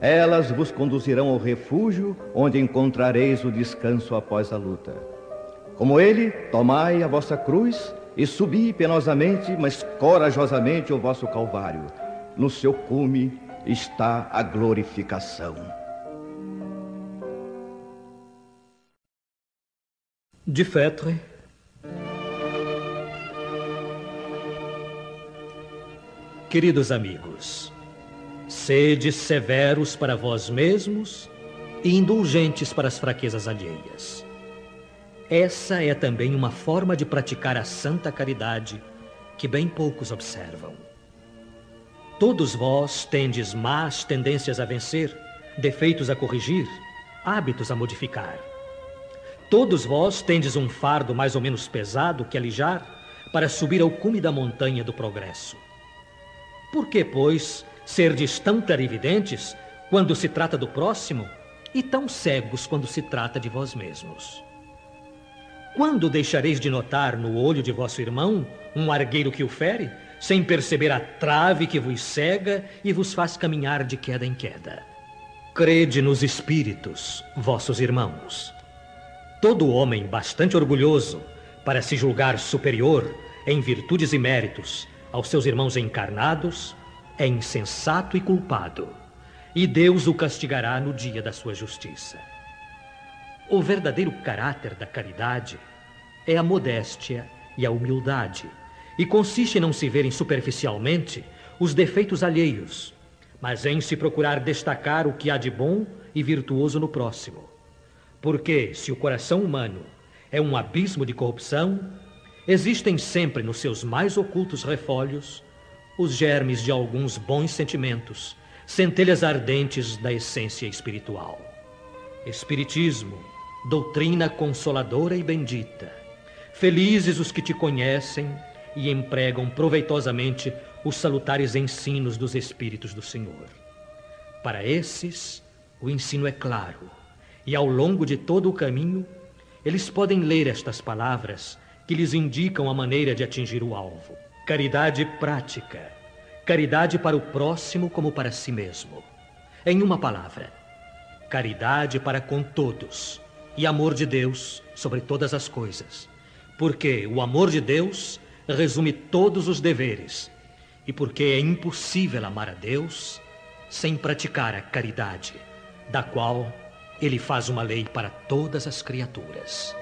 Elas vos conduzirão ao refúgio, onde encontrareis o descanso após a luta. Como ele, tomai a vossa cruz e subi penosamente, mas corajosamente o vosso calvário. No seu cume está a glorificação. De Fetre. Queridos amigos, sede severos para vós mesmos e indulgentes para as fraquezas alheias. Essa é também uma forma de praticar a santa caridade que bem poucos observam. Todos vós tendes más tendências a vencer, defeitos a corrigir, hábitos a modificar. Todos vós tendes um fardo mais ou menos pesado que alijar para subir ao cume da montanha do progresso. Por que, pois, serdes tão clarividentes quando se trata do próximo e tão cegos quando se trata de vós mesmos? Quando deixareis de notar no olho de vosso irmão um argueiro que o fere, sem perceber a trave que vos cega e vos faz caminhar de queda em queda? Crede nos espíritos, vossos irmãos. Todo homem bastante orgulhoso para se julgar superior em virtudes e méritos aos seus irmãos encarnados é insensato e culpado, e Deus o castigará no dia da sua justiça. O verdadeiro caráter da caridade é a modéstia e a humildade, e consiste em não se verem superficialmente os defeitos alheios, mas em se procurar destacar o que há de bom e virtuoso no próximo. Porque se o coração humano é um abismo de corrupção, existem sempre nos seus mais ocultos refolhos os germes de alguns bons sentimentos, centelhas ardentes da essência espiritual. Espiritismo, doutrina consoladora e bendita. Felizes os que te conhecem e empregam proveitosamente os salutares ensinos dos Espíritos do Senhor. Para esses, o ensino é claro e ao longo de todo o caminho, eles podem ler estas palavras que lhes indicam a maneira de atingir o alvo. Caridade prática, caridade para o próximo como para si mesmo. Em uma palavra, caridade para com todos e amor de Deus sobre todas as coisas. Porque o amor de Deus resume todos os deveres e porque é impossível amar a Deus sem praticar a caridade, da qual ele faz uma lei para todas as criaturas.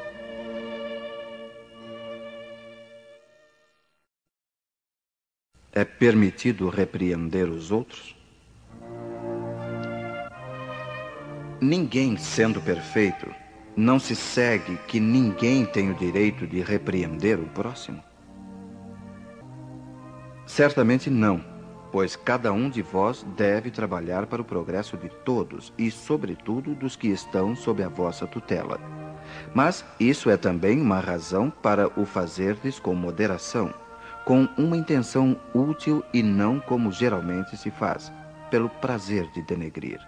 É permitido repreender os outros? Ninguém sendo perfeito, não se segue que ninguém tem o direito de repreender o próximo? Certamente não pois cada um de vós deve trabalhar para o progresso de todos e, sobretudo, dos que estão sob a vossa tutela. Mas isso é também uma razão para o fazerdes com moderação, com uma intenção útil e não como geralmente se faz, pelo prazer de denegrir.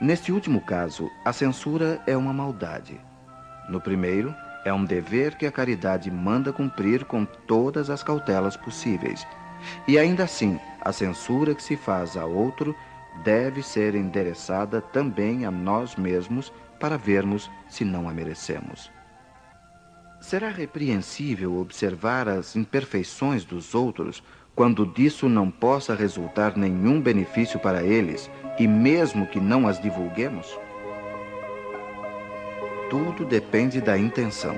Neste último caso, a censura é uma maldade. No primeiro, é um dever que a caridade manda cumprir com todas as cautelas possíveis e ainda assim, a censura que se faz a outro deve ser endereçada também a nós mesmos para vermos se não a merecemos. Será repreensível observar as imperfeições dos outros quando disso não possa resultar nenhum benefício para eles e mesmo que não as divulguemos? Tudo depende da intenção.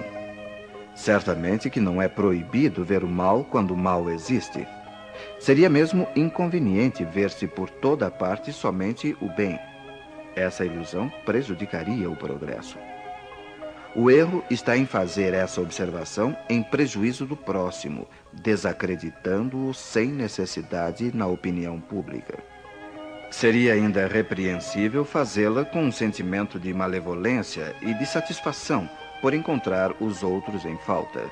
Certamente que não é proibido ver o mal quando o mal existe. Seria mesmo inconveniente ver-se por toda parte somente o bem. Essa ilusão prejudicaria o progresso. O erro está em fazer essa observação em prejuízo do próximo, desacreditando-o sem necessidade na opinião pública. Seria ainda repreensível fazê-la com um sentimento de malevolência e de satisfação por encontrar os outros em falta.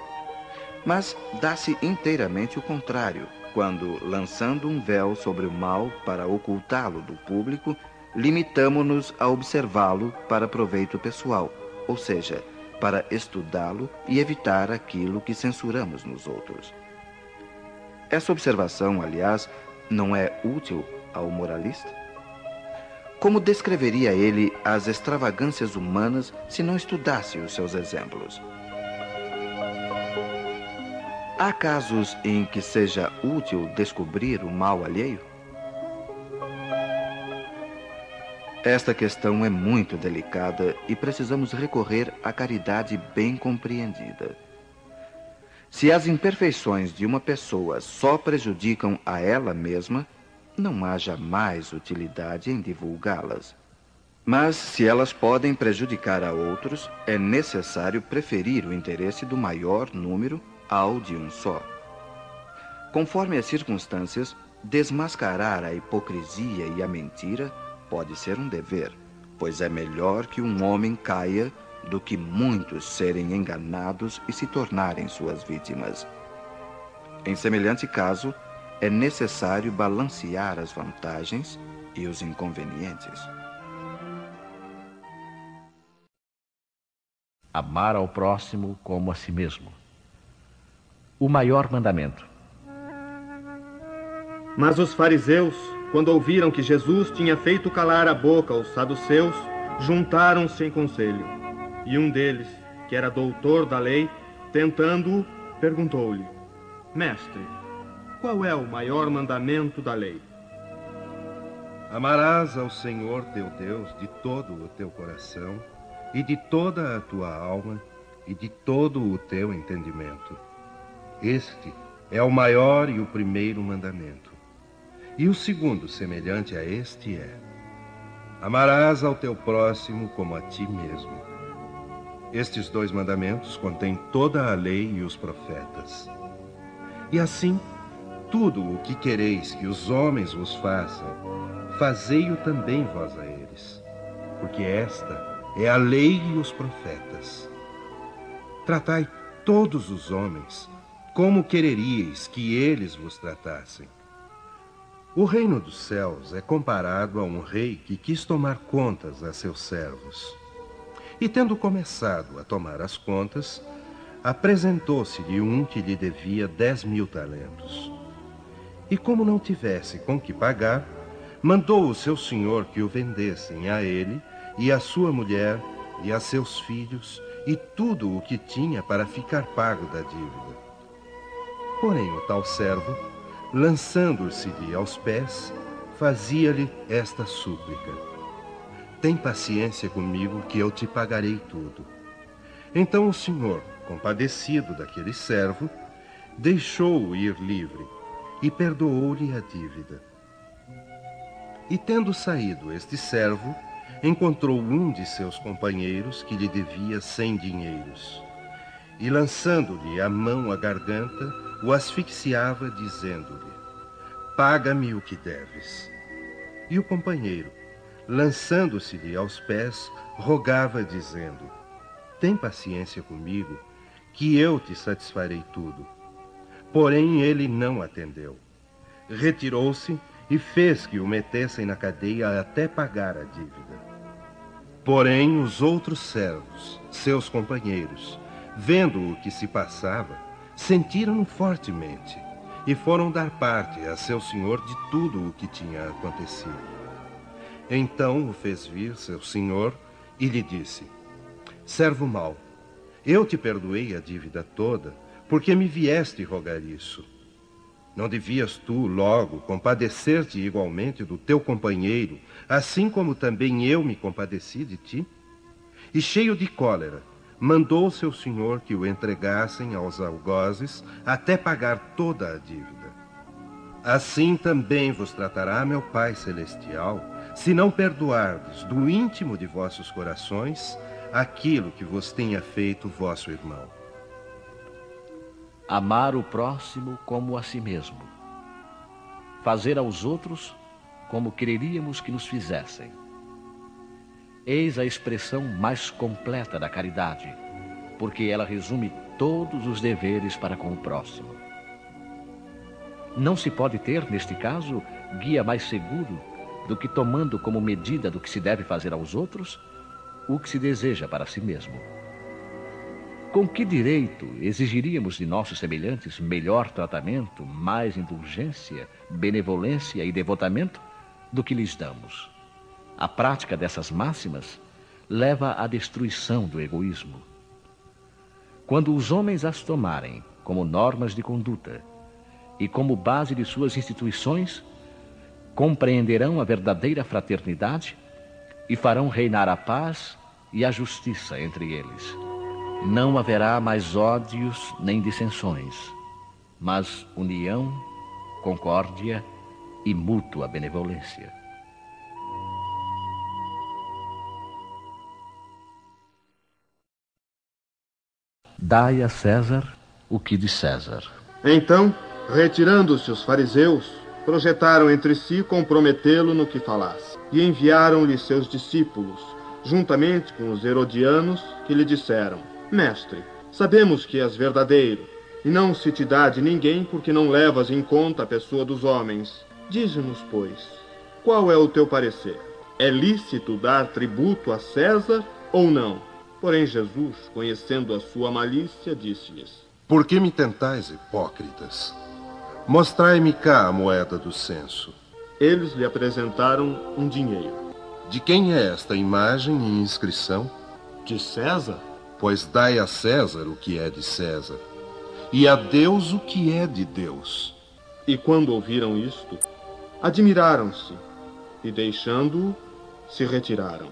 Mas dá-se inteiramente o contrário, quando, lançando um véu sobre o mal para ocultá-lo do público, limitamo-nos a observá-lo para proveito pessoal, ou seja, para estudá-lo e evitar aquilo que censuramos nos outros. Essa observação, aliás, não é útil ao moralista? Como descreveria ele as extravagâncias humanas se não estudasse os seus exemplos? Há casos em que seja útil descobrir o mal alheio? Esta questão é muito delicada e precisamos recorrer à caridade bem compreendida. Se as imperfeições de uma pessoa só prejudicam a ela mesma, não há jamais utilidade em divulgá-las. Mas se elas podem prejudicar a outros, é necessário preferir o interesse do maior número ao de um só. Conforme as circunstâncias, desmascarar a hipocrisia e a mentira pode ser um dever, pois é melhor que um homem caia do que muitos serem enganados e se tornarem suas vítimas. Em semelhante caso, é necessário balancear as vantagens e os inconvenientes. Amar ao próximo como a si mesmo. O maior mandamento. Mas os fariseus, quando ouviram que Jesus tinha feito calar a boca aos saduceus, juntaram-se em conselho. E um deles, que era doutor da lei, tentando-o, perguntou-lhe: Mestre, qual é o maior mandamento da lei? Amarás ao Senhor teu Deus de todo o teu coração, e de toda a tua alma, e de todo o teu entendimento. Este é o maior e o primeiro mandamento. E o segundo, semelhante a este, é: Amarás ao teu próximo como a ti mesmo. Estes dois mandamentos contêm toda a lei e os profetas. E assim, tudo o que quereis que os homens vos façam, fazei-o também vós a eles, porque esta é a lei e os profetas. Tratai todos os homens como quereríeis que eles vos tratassem. O reino dos céus é comparado a um rei que quis tomar contas a seus servos. E tendo começado a tomar as contas, apresentou-se-lhe um que lhe devia dez mil talentos. E como não tivesse com que pagar, mandou o seu senhor que o vendessem a ele e a sua mulher e a seus filhos e tudo o que tinha para ficar pago da dívida. Porém, o tal servo lançando-se-lhe aos pés, fazia-lhe esta súplica: Tem paciência comigo, que eu te pagarei tudo. Então o senhor, compadecido daquele servo, deixou-o ir livre e perdoou-lhe a dívida. E tendo saído este servo, encontrou um de seus companheiros que lhe devia cem dinheiros. E lançando-lhe a mão à garganta, o asfixiava, dizendo-lhe: Paga-me o que deves. E o companheiro, lançando-se-lhe aos pés, rogava, dizendo: Tem paciência comigo, que eu te satisfarei tudo. Porém ele não atendeu. Retirou-se e fez que o metessem na cadeia até pagar a dívida. Porém, os outros servos, seus companheiros, vendo o que se passava, sentiram-no fortemente e foram dar parte a seu senhor de tudo o que tinha acontecido. Então o fez vir seu senhor e lhe disse: Servo mau, eu te perdoei a dívida toda, porque me vieste rogar isso. Não devias tu, logo, compadecer-te igualmente do teu companheiro, assim como também eu me compadeci de ti? E cheio de cólera, mandou seu senhor que o entregassem aos algozes até pagar toda a dívida. Assim também vos tratará meu Pai Celestial, se não perdoardes do íntimo de vossos corações aquilo que vos tenha feito vosso irmão. Amar o próximo como a si mesmo. Fazer aos outros como quereríamos que nos fizessem. Eis a expressão mais completa da caridade, porque ela resume todos os deveres para com o próximo. Não se pode ter, neste caso, guia mais seguro do que tomando como medida do que se deve fazer aos outros o que se deseja para si mesmo. Com que direito exigiríamos de nossos semelhantes melhor tratamento, mais indulgência, benevolência e devotamento do que lhes damos? A prática dessas máximas leva à destruição do egoísmo. Quando os homens as tomarem como normas de conduta e como base de suas instituições, compreenderão a verdadeira fraternidade e farão reinar a paz e a justiça entre eles. Não haverá mais ódios nem dissensões, mas união, concórdia e mútua benevolência. Dai a César o que de César. Então, retirando-se os fariseus, projetaram entre si comprometê-lo no que falasse, e enviaram-lhe seus discípulos, juntamente com os herodianos, que lhe disseram: Mestre, sabemos que és verdadeiro, e não se te dá de ninguém porque não levas em conta a pessoa dos homens. Dize-nos, pois, qual é o teu parecer? É lícito dar tributo a César ou não? Porém, Jesus, conhecendo a sua malícia, disse-lhes: Por que me tentais, hipócritas? Mostrai-me cá a moeda do censo. Eles lhe apresentaram um dinheiro. De quem é esta imagem e inscrição? De César? Pois dai a César o que é de César, e a Deus o que é de Deus. E quando ouviram isto, admiraram-se, e deixando-o, se retiraram.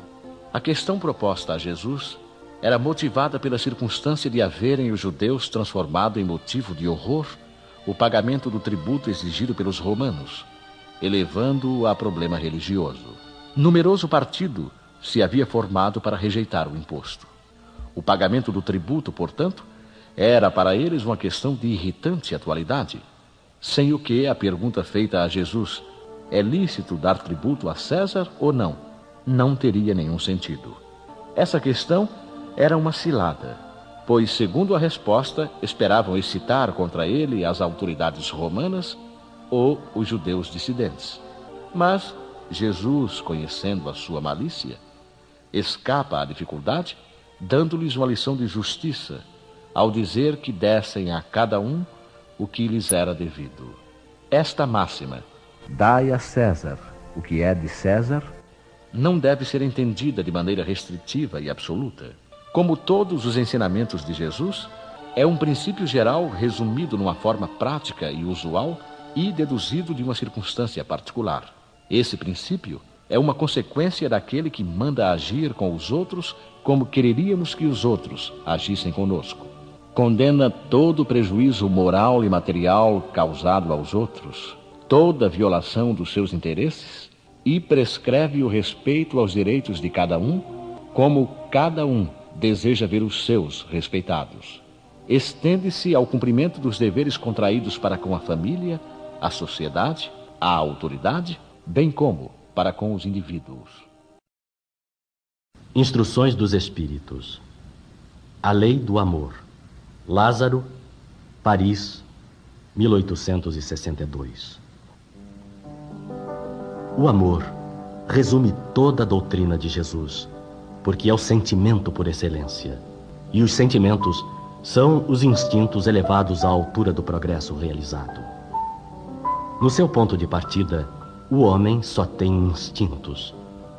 A questão proposta a Jesus era motivada pela circunstância de haverem os judeus transformado em motivo de horror o pagamento do tributo exigido pelos romanos, elevando-o a problema religioso. Numeroso partido se havia formado para rejeitar o imposto. O pagamento do tributo, portanto, era para eles uma questão de irritante atualidade, sem o que a pergunta feita a Jesus, é lícito dar tributo a César ou não, não teria nenhum sentido. Essa questão era uma cilada, pois, segundo a resposta, esperavam excitar contra ele as autoridades romanas ou os judeus dissidentes. Mas Jesus, conhecendo a sua malícia, escapa à dificuldade dando-lhes uma lição de justiça, ao dizer que dessem a cada um o que lhes era devido. Esta máxima, dai a César o que é de César, não deve ser entendida de maneira restritiva e absoluta. Como todos os ensinamentos de Jesus, é um princípio geral resumido numa forma prática e usual e deduzido de uma circunstância particular. Esse princípio é uma consequência daquele que manda agir com os outros como quereríamos que os outros agissem conosco. Condena todo prejuízo moral e material causado aos outros, toda violação dos seus interesses e prescreve o respeito aos direitos de cada um, como cada um deseja ver os seus respeitados. Estende-se ao cumprimento dos deveres contraídos para com a família, a sociedade, a autoridade, bem como para com os indivíduos. Instruções dos Espíritos. A Lei do Amor. Lázaro, Paris, 1862. O amor resume toda a doutrina de Jesus, porque é o sentimento por excelência. E os sentimentos são os instintos elevados à altura do progresso realizado. No seu ponto de partida, o homem só tem instintos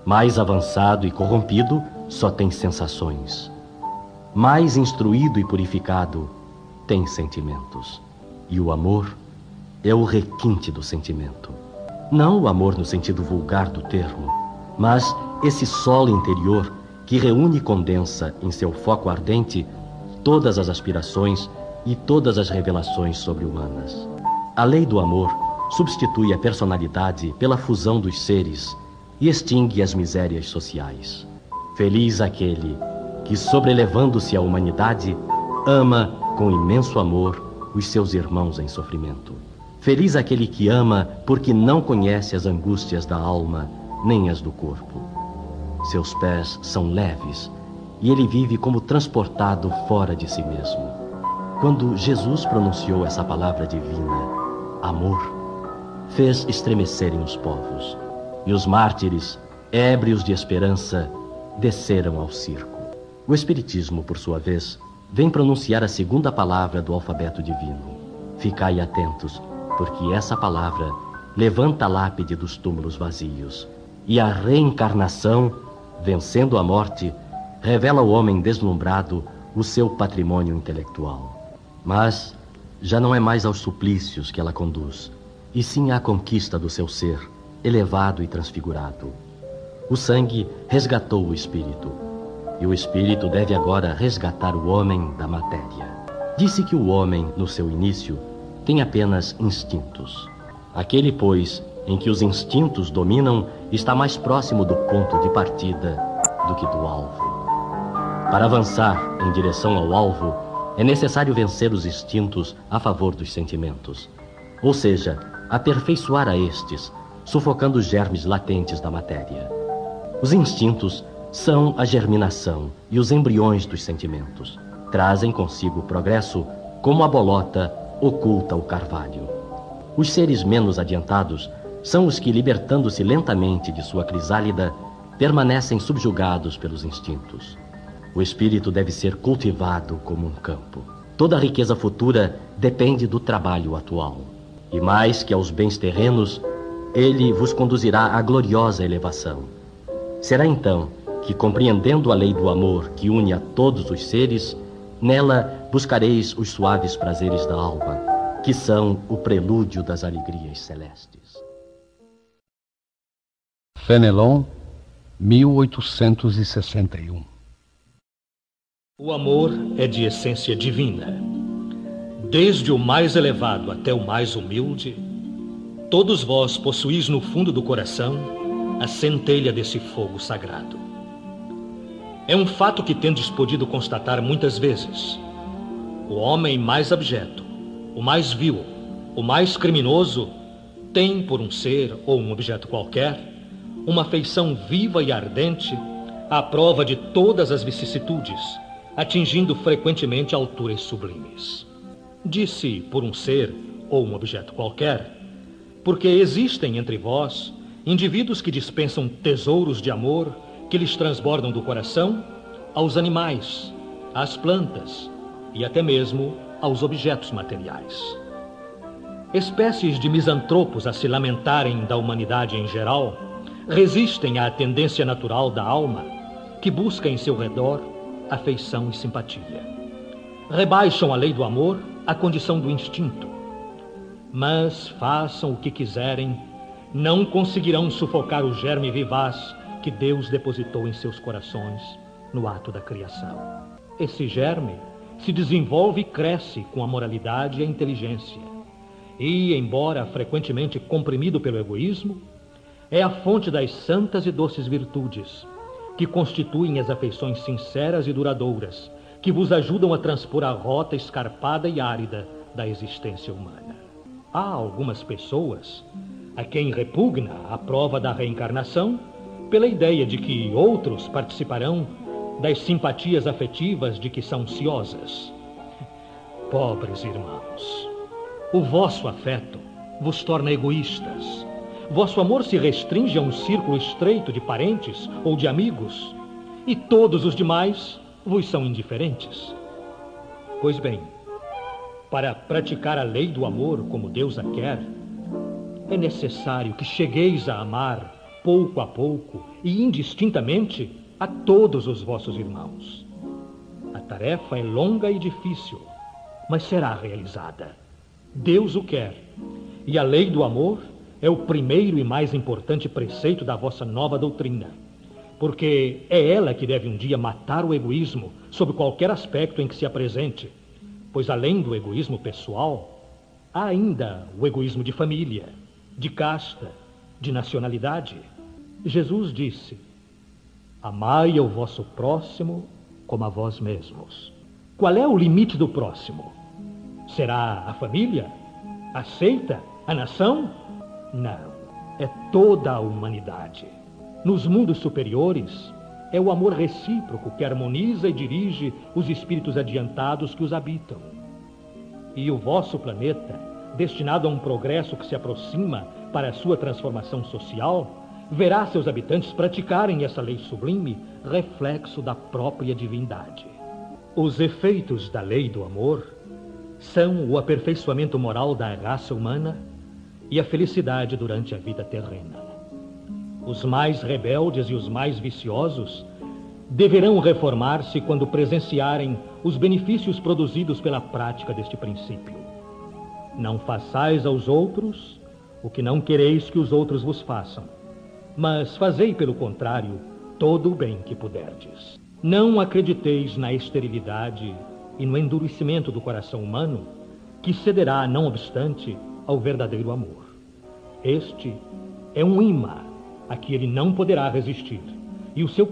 mais avançado e corrompido, só tem sensações. Mais instruído e purificado, tem sentimentos. E o amor é o requinte do sentimento. Não o amor no sentido vulgar do termo, mas esse solo interior que reúne e condensa em seu foco ardente todas as aspirações e todas as revelações sobre-humanas. A lei do amor substitui a personalidade pela fusão dos seres e extingue as misérias sociais. Feliz aquele que, sobrelevando-se à humanidade, ama com imenso amor os seus irmãos em sofrimento. Feliz aquele que ama, porque não conhece as angústias da alma, nem as do corpo. Seus pés são leves e ele vive como transportado fora de si mesmo. Quando Jesus pronunciou essa palavra divina, amor, fez estremecerem os povos, e os mártires, ébrios de esperança, desceram ao circo. O Espiritismo, por sua vez, vem pronunciar a segunda palavra do alfabeto divino. Ficai atentos, porque essa palavra levanta a lápide dos túmulos vazios, e a reencarnação, vencendo a morte, revela ao homem deslumbrado o seu patrimônio intelectual. Mas já não é mais aos suplícios que ela conduz, e sim à conquista do seu ser, elevado e transfigurado. O sangue resgatou o espírito, e o espírito deve agora resgatar o homem da matéria. Disse que o homem, no seu início, tem apenas instintos. Aquele, pois, em que os instintos dominam, está mais próximo do ponto de partida do que do alvo. Para avançar em direção ao alvo, é necessário vencer os instintos a favor dos sentimentos, ou seja, aperfeiçoar a estes, sufocando os germes latentes da matéria. Os instintos são a germinação e os embriões dos sentimentos. Trazem consigo o progresso como a bolota oculta o carvalho. Os seres menos adiantados são os que, libertando-se lentamente de sua crisálida, permanecem subjugados pelos instintos. O espírito deve ser cultivado como um campo. Toda a riqueza futura depende do trabalho atual. E mais que aos bens terrenos, ele vos conduzirá à gloriosa elevação. Será então que, compreendendo a lei do amor que une a todos os seres, nela buscareis os suaves prazeres da alma, que são o prelúdio das alegrias celestes. Fenelon, 1861 o amor é de essência divina. Desde o mais elevado até o mais humilde, todos vós possuís no fundo do coração a centelha desse fogo sagrado. É um fato que tendes podido constatar muitas vezes. O homem mais abjeto, o mais vil, o mais criminoso, tem por um ser ou um objeto qualquer uma afeição viva e ardente à prova de todas as vicissitudes atingindo frequentemente alturas sublimes. Disse por um ser ou um objeto qualquer, porque existem entre vós indivíduos que dispensam tesouros de amor que lhes transbordam do coração aos animais, às plantas e até mesmo aos objetos materiais. Espécies de misantropos a se lamentarem da humanidade em geral resistem à tendência natural da alma que busca em seu redor afeição e simpatia. Rebaixam a lei do amor à condição do instinto. Mas façam o que quiserem, não conseguirão sufocar o germe vivaz que Deus depositou em seus corações no ato da criação. Esse germe se desenvolve e cresce com a moralidade e a inteligência. E, embora frequentemente comprimido pelo egoísmo, é a fonte das santas e doces virtudes que constituem as afeições sinceras e duradouras, que vos ajudam a transpor a rota escarpada e árida da existência humana. Há algumas pessoas a quem repugna a prova da reencarnação pela ideia de que outros participarão das simpatias afetivas de que são ciosas. Pobres irmãos, o vosso afeto vos torna egoístas Vosso amor se restringe a um círculo estreito de parentes ou de amigos, e todos os demais vos são indiferentes. Pois bem, para praticar a lei do amor como Deus a quer, é necessário que chegueis a amar pouco a pouco e indistintamente a todos os vossos irmãos. A tarefa é longa e difícil, mas será realizada. Deus o quer, e a lei do amor é o primeiro e mais importante preceito da vossa nova doutrina, porque é ela que deve um dia matar o egoísmo sob qualquer aspecto em que se apresente, pois além do egoísmo pessoal, há ainda o egoísmo de família, de casta, de nacionalidade. Jesus disse: Amai ao vosso próximo como a vós mesmos. Qual é o limite do próximo? Será a família? A seita? A nação? Não. É toda a humanidade. Nos mundos superiores, é o amor recíproco que harmoniza e dirige os espíritos adiantados que os habitam. E o vosso planeta, destinado a um progresso que se aproxima para a sua transformação social, verá seus habitantes praticarem essa lei sublime, reflexo da própria divindade. Os efeitos da lei do amor são o aperfeiçoamento moral da raça humana e a felicidade durante a vida terrena. Os mais rebeldes e os mais viciosos deverão reformar-se quando presenciarem os benefícios produzidos pela prática deste princípio. Não façais aos outros o que não quereis que os outros vos façam, mas fazei, pelo contrário, todo o bem que puderdes. Não acrediteis na esterilidade e no endurecimento do coração humano, que cederá, não obstante, ao verdadeiro amor. Este é um imã a que ele não poderá resistir, e o seu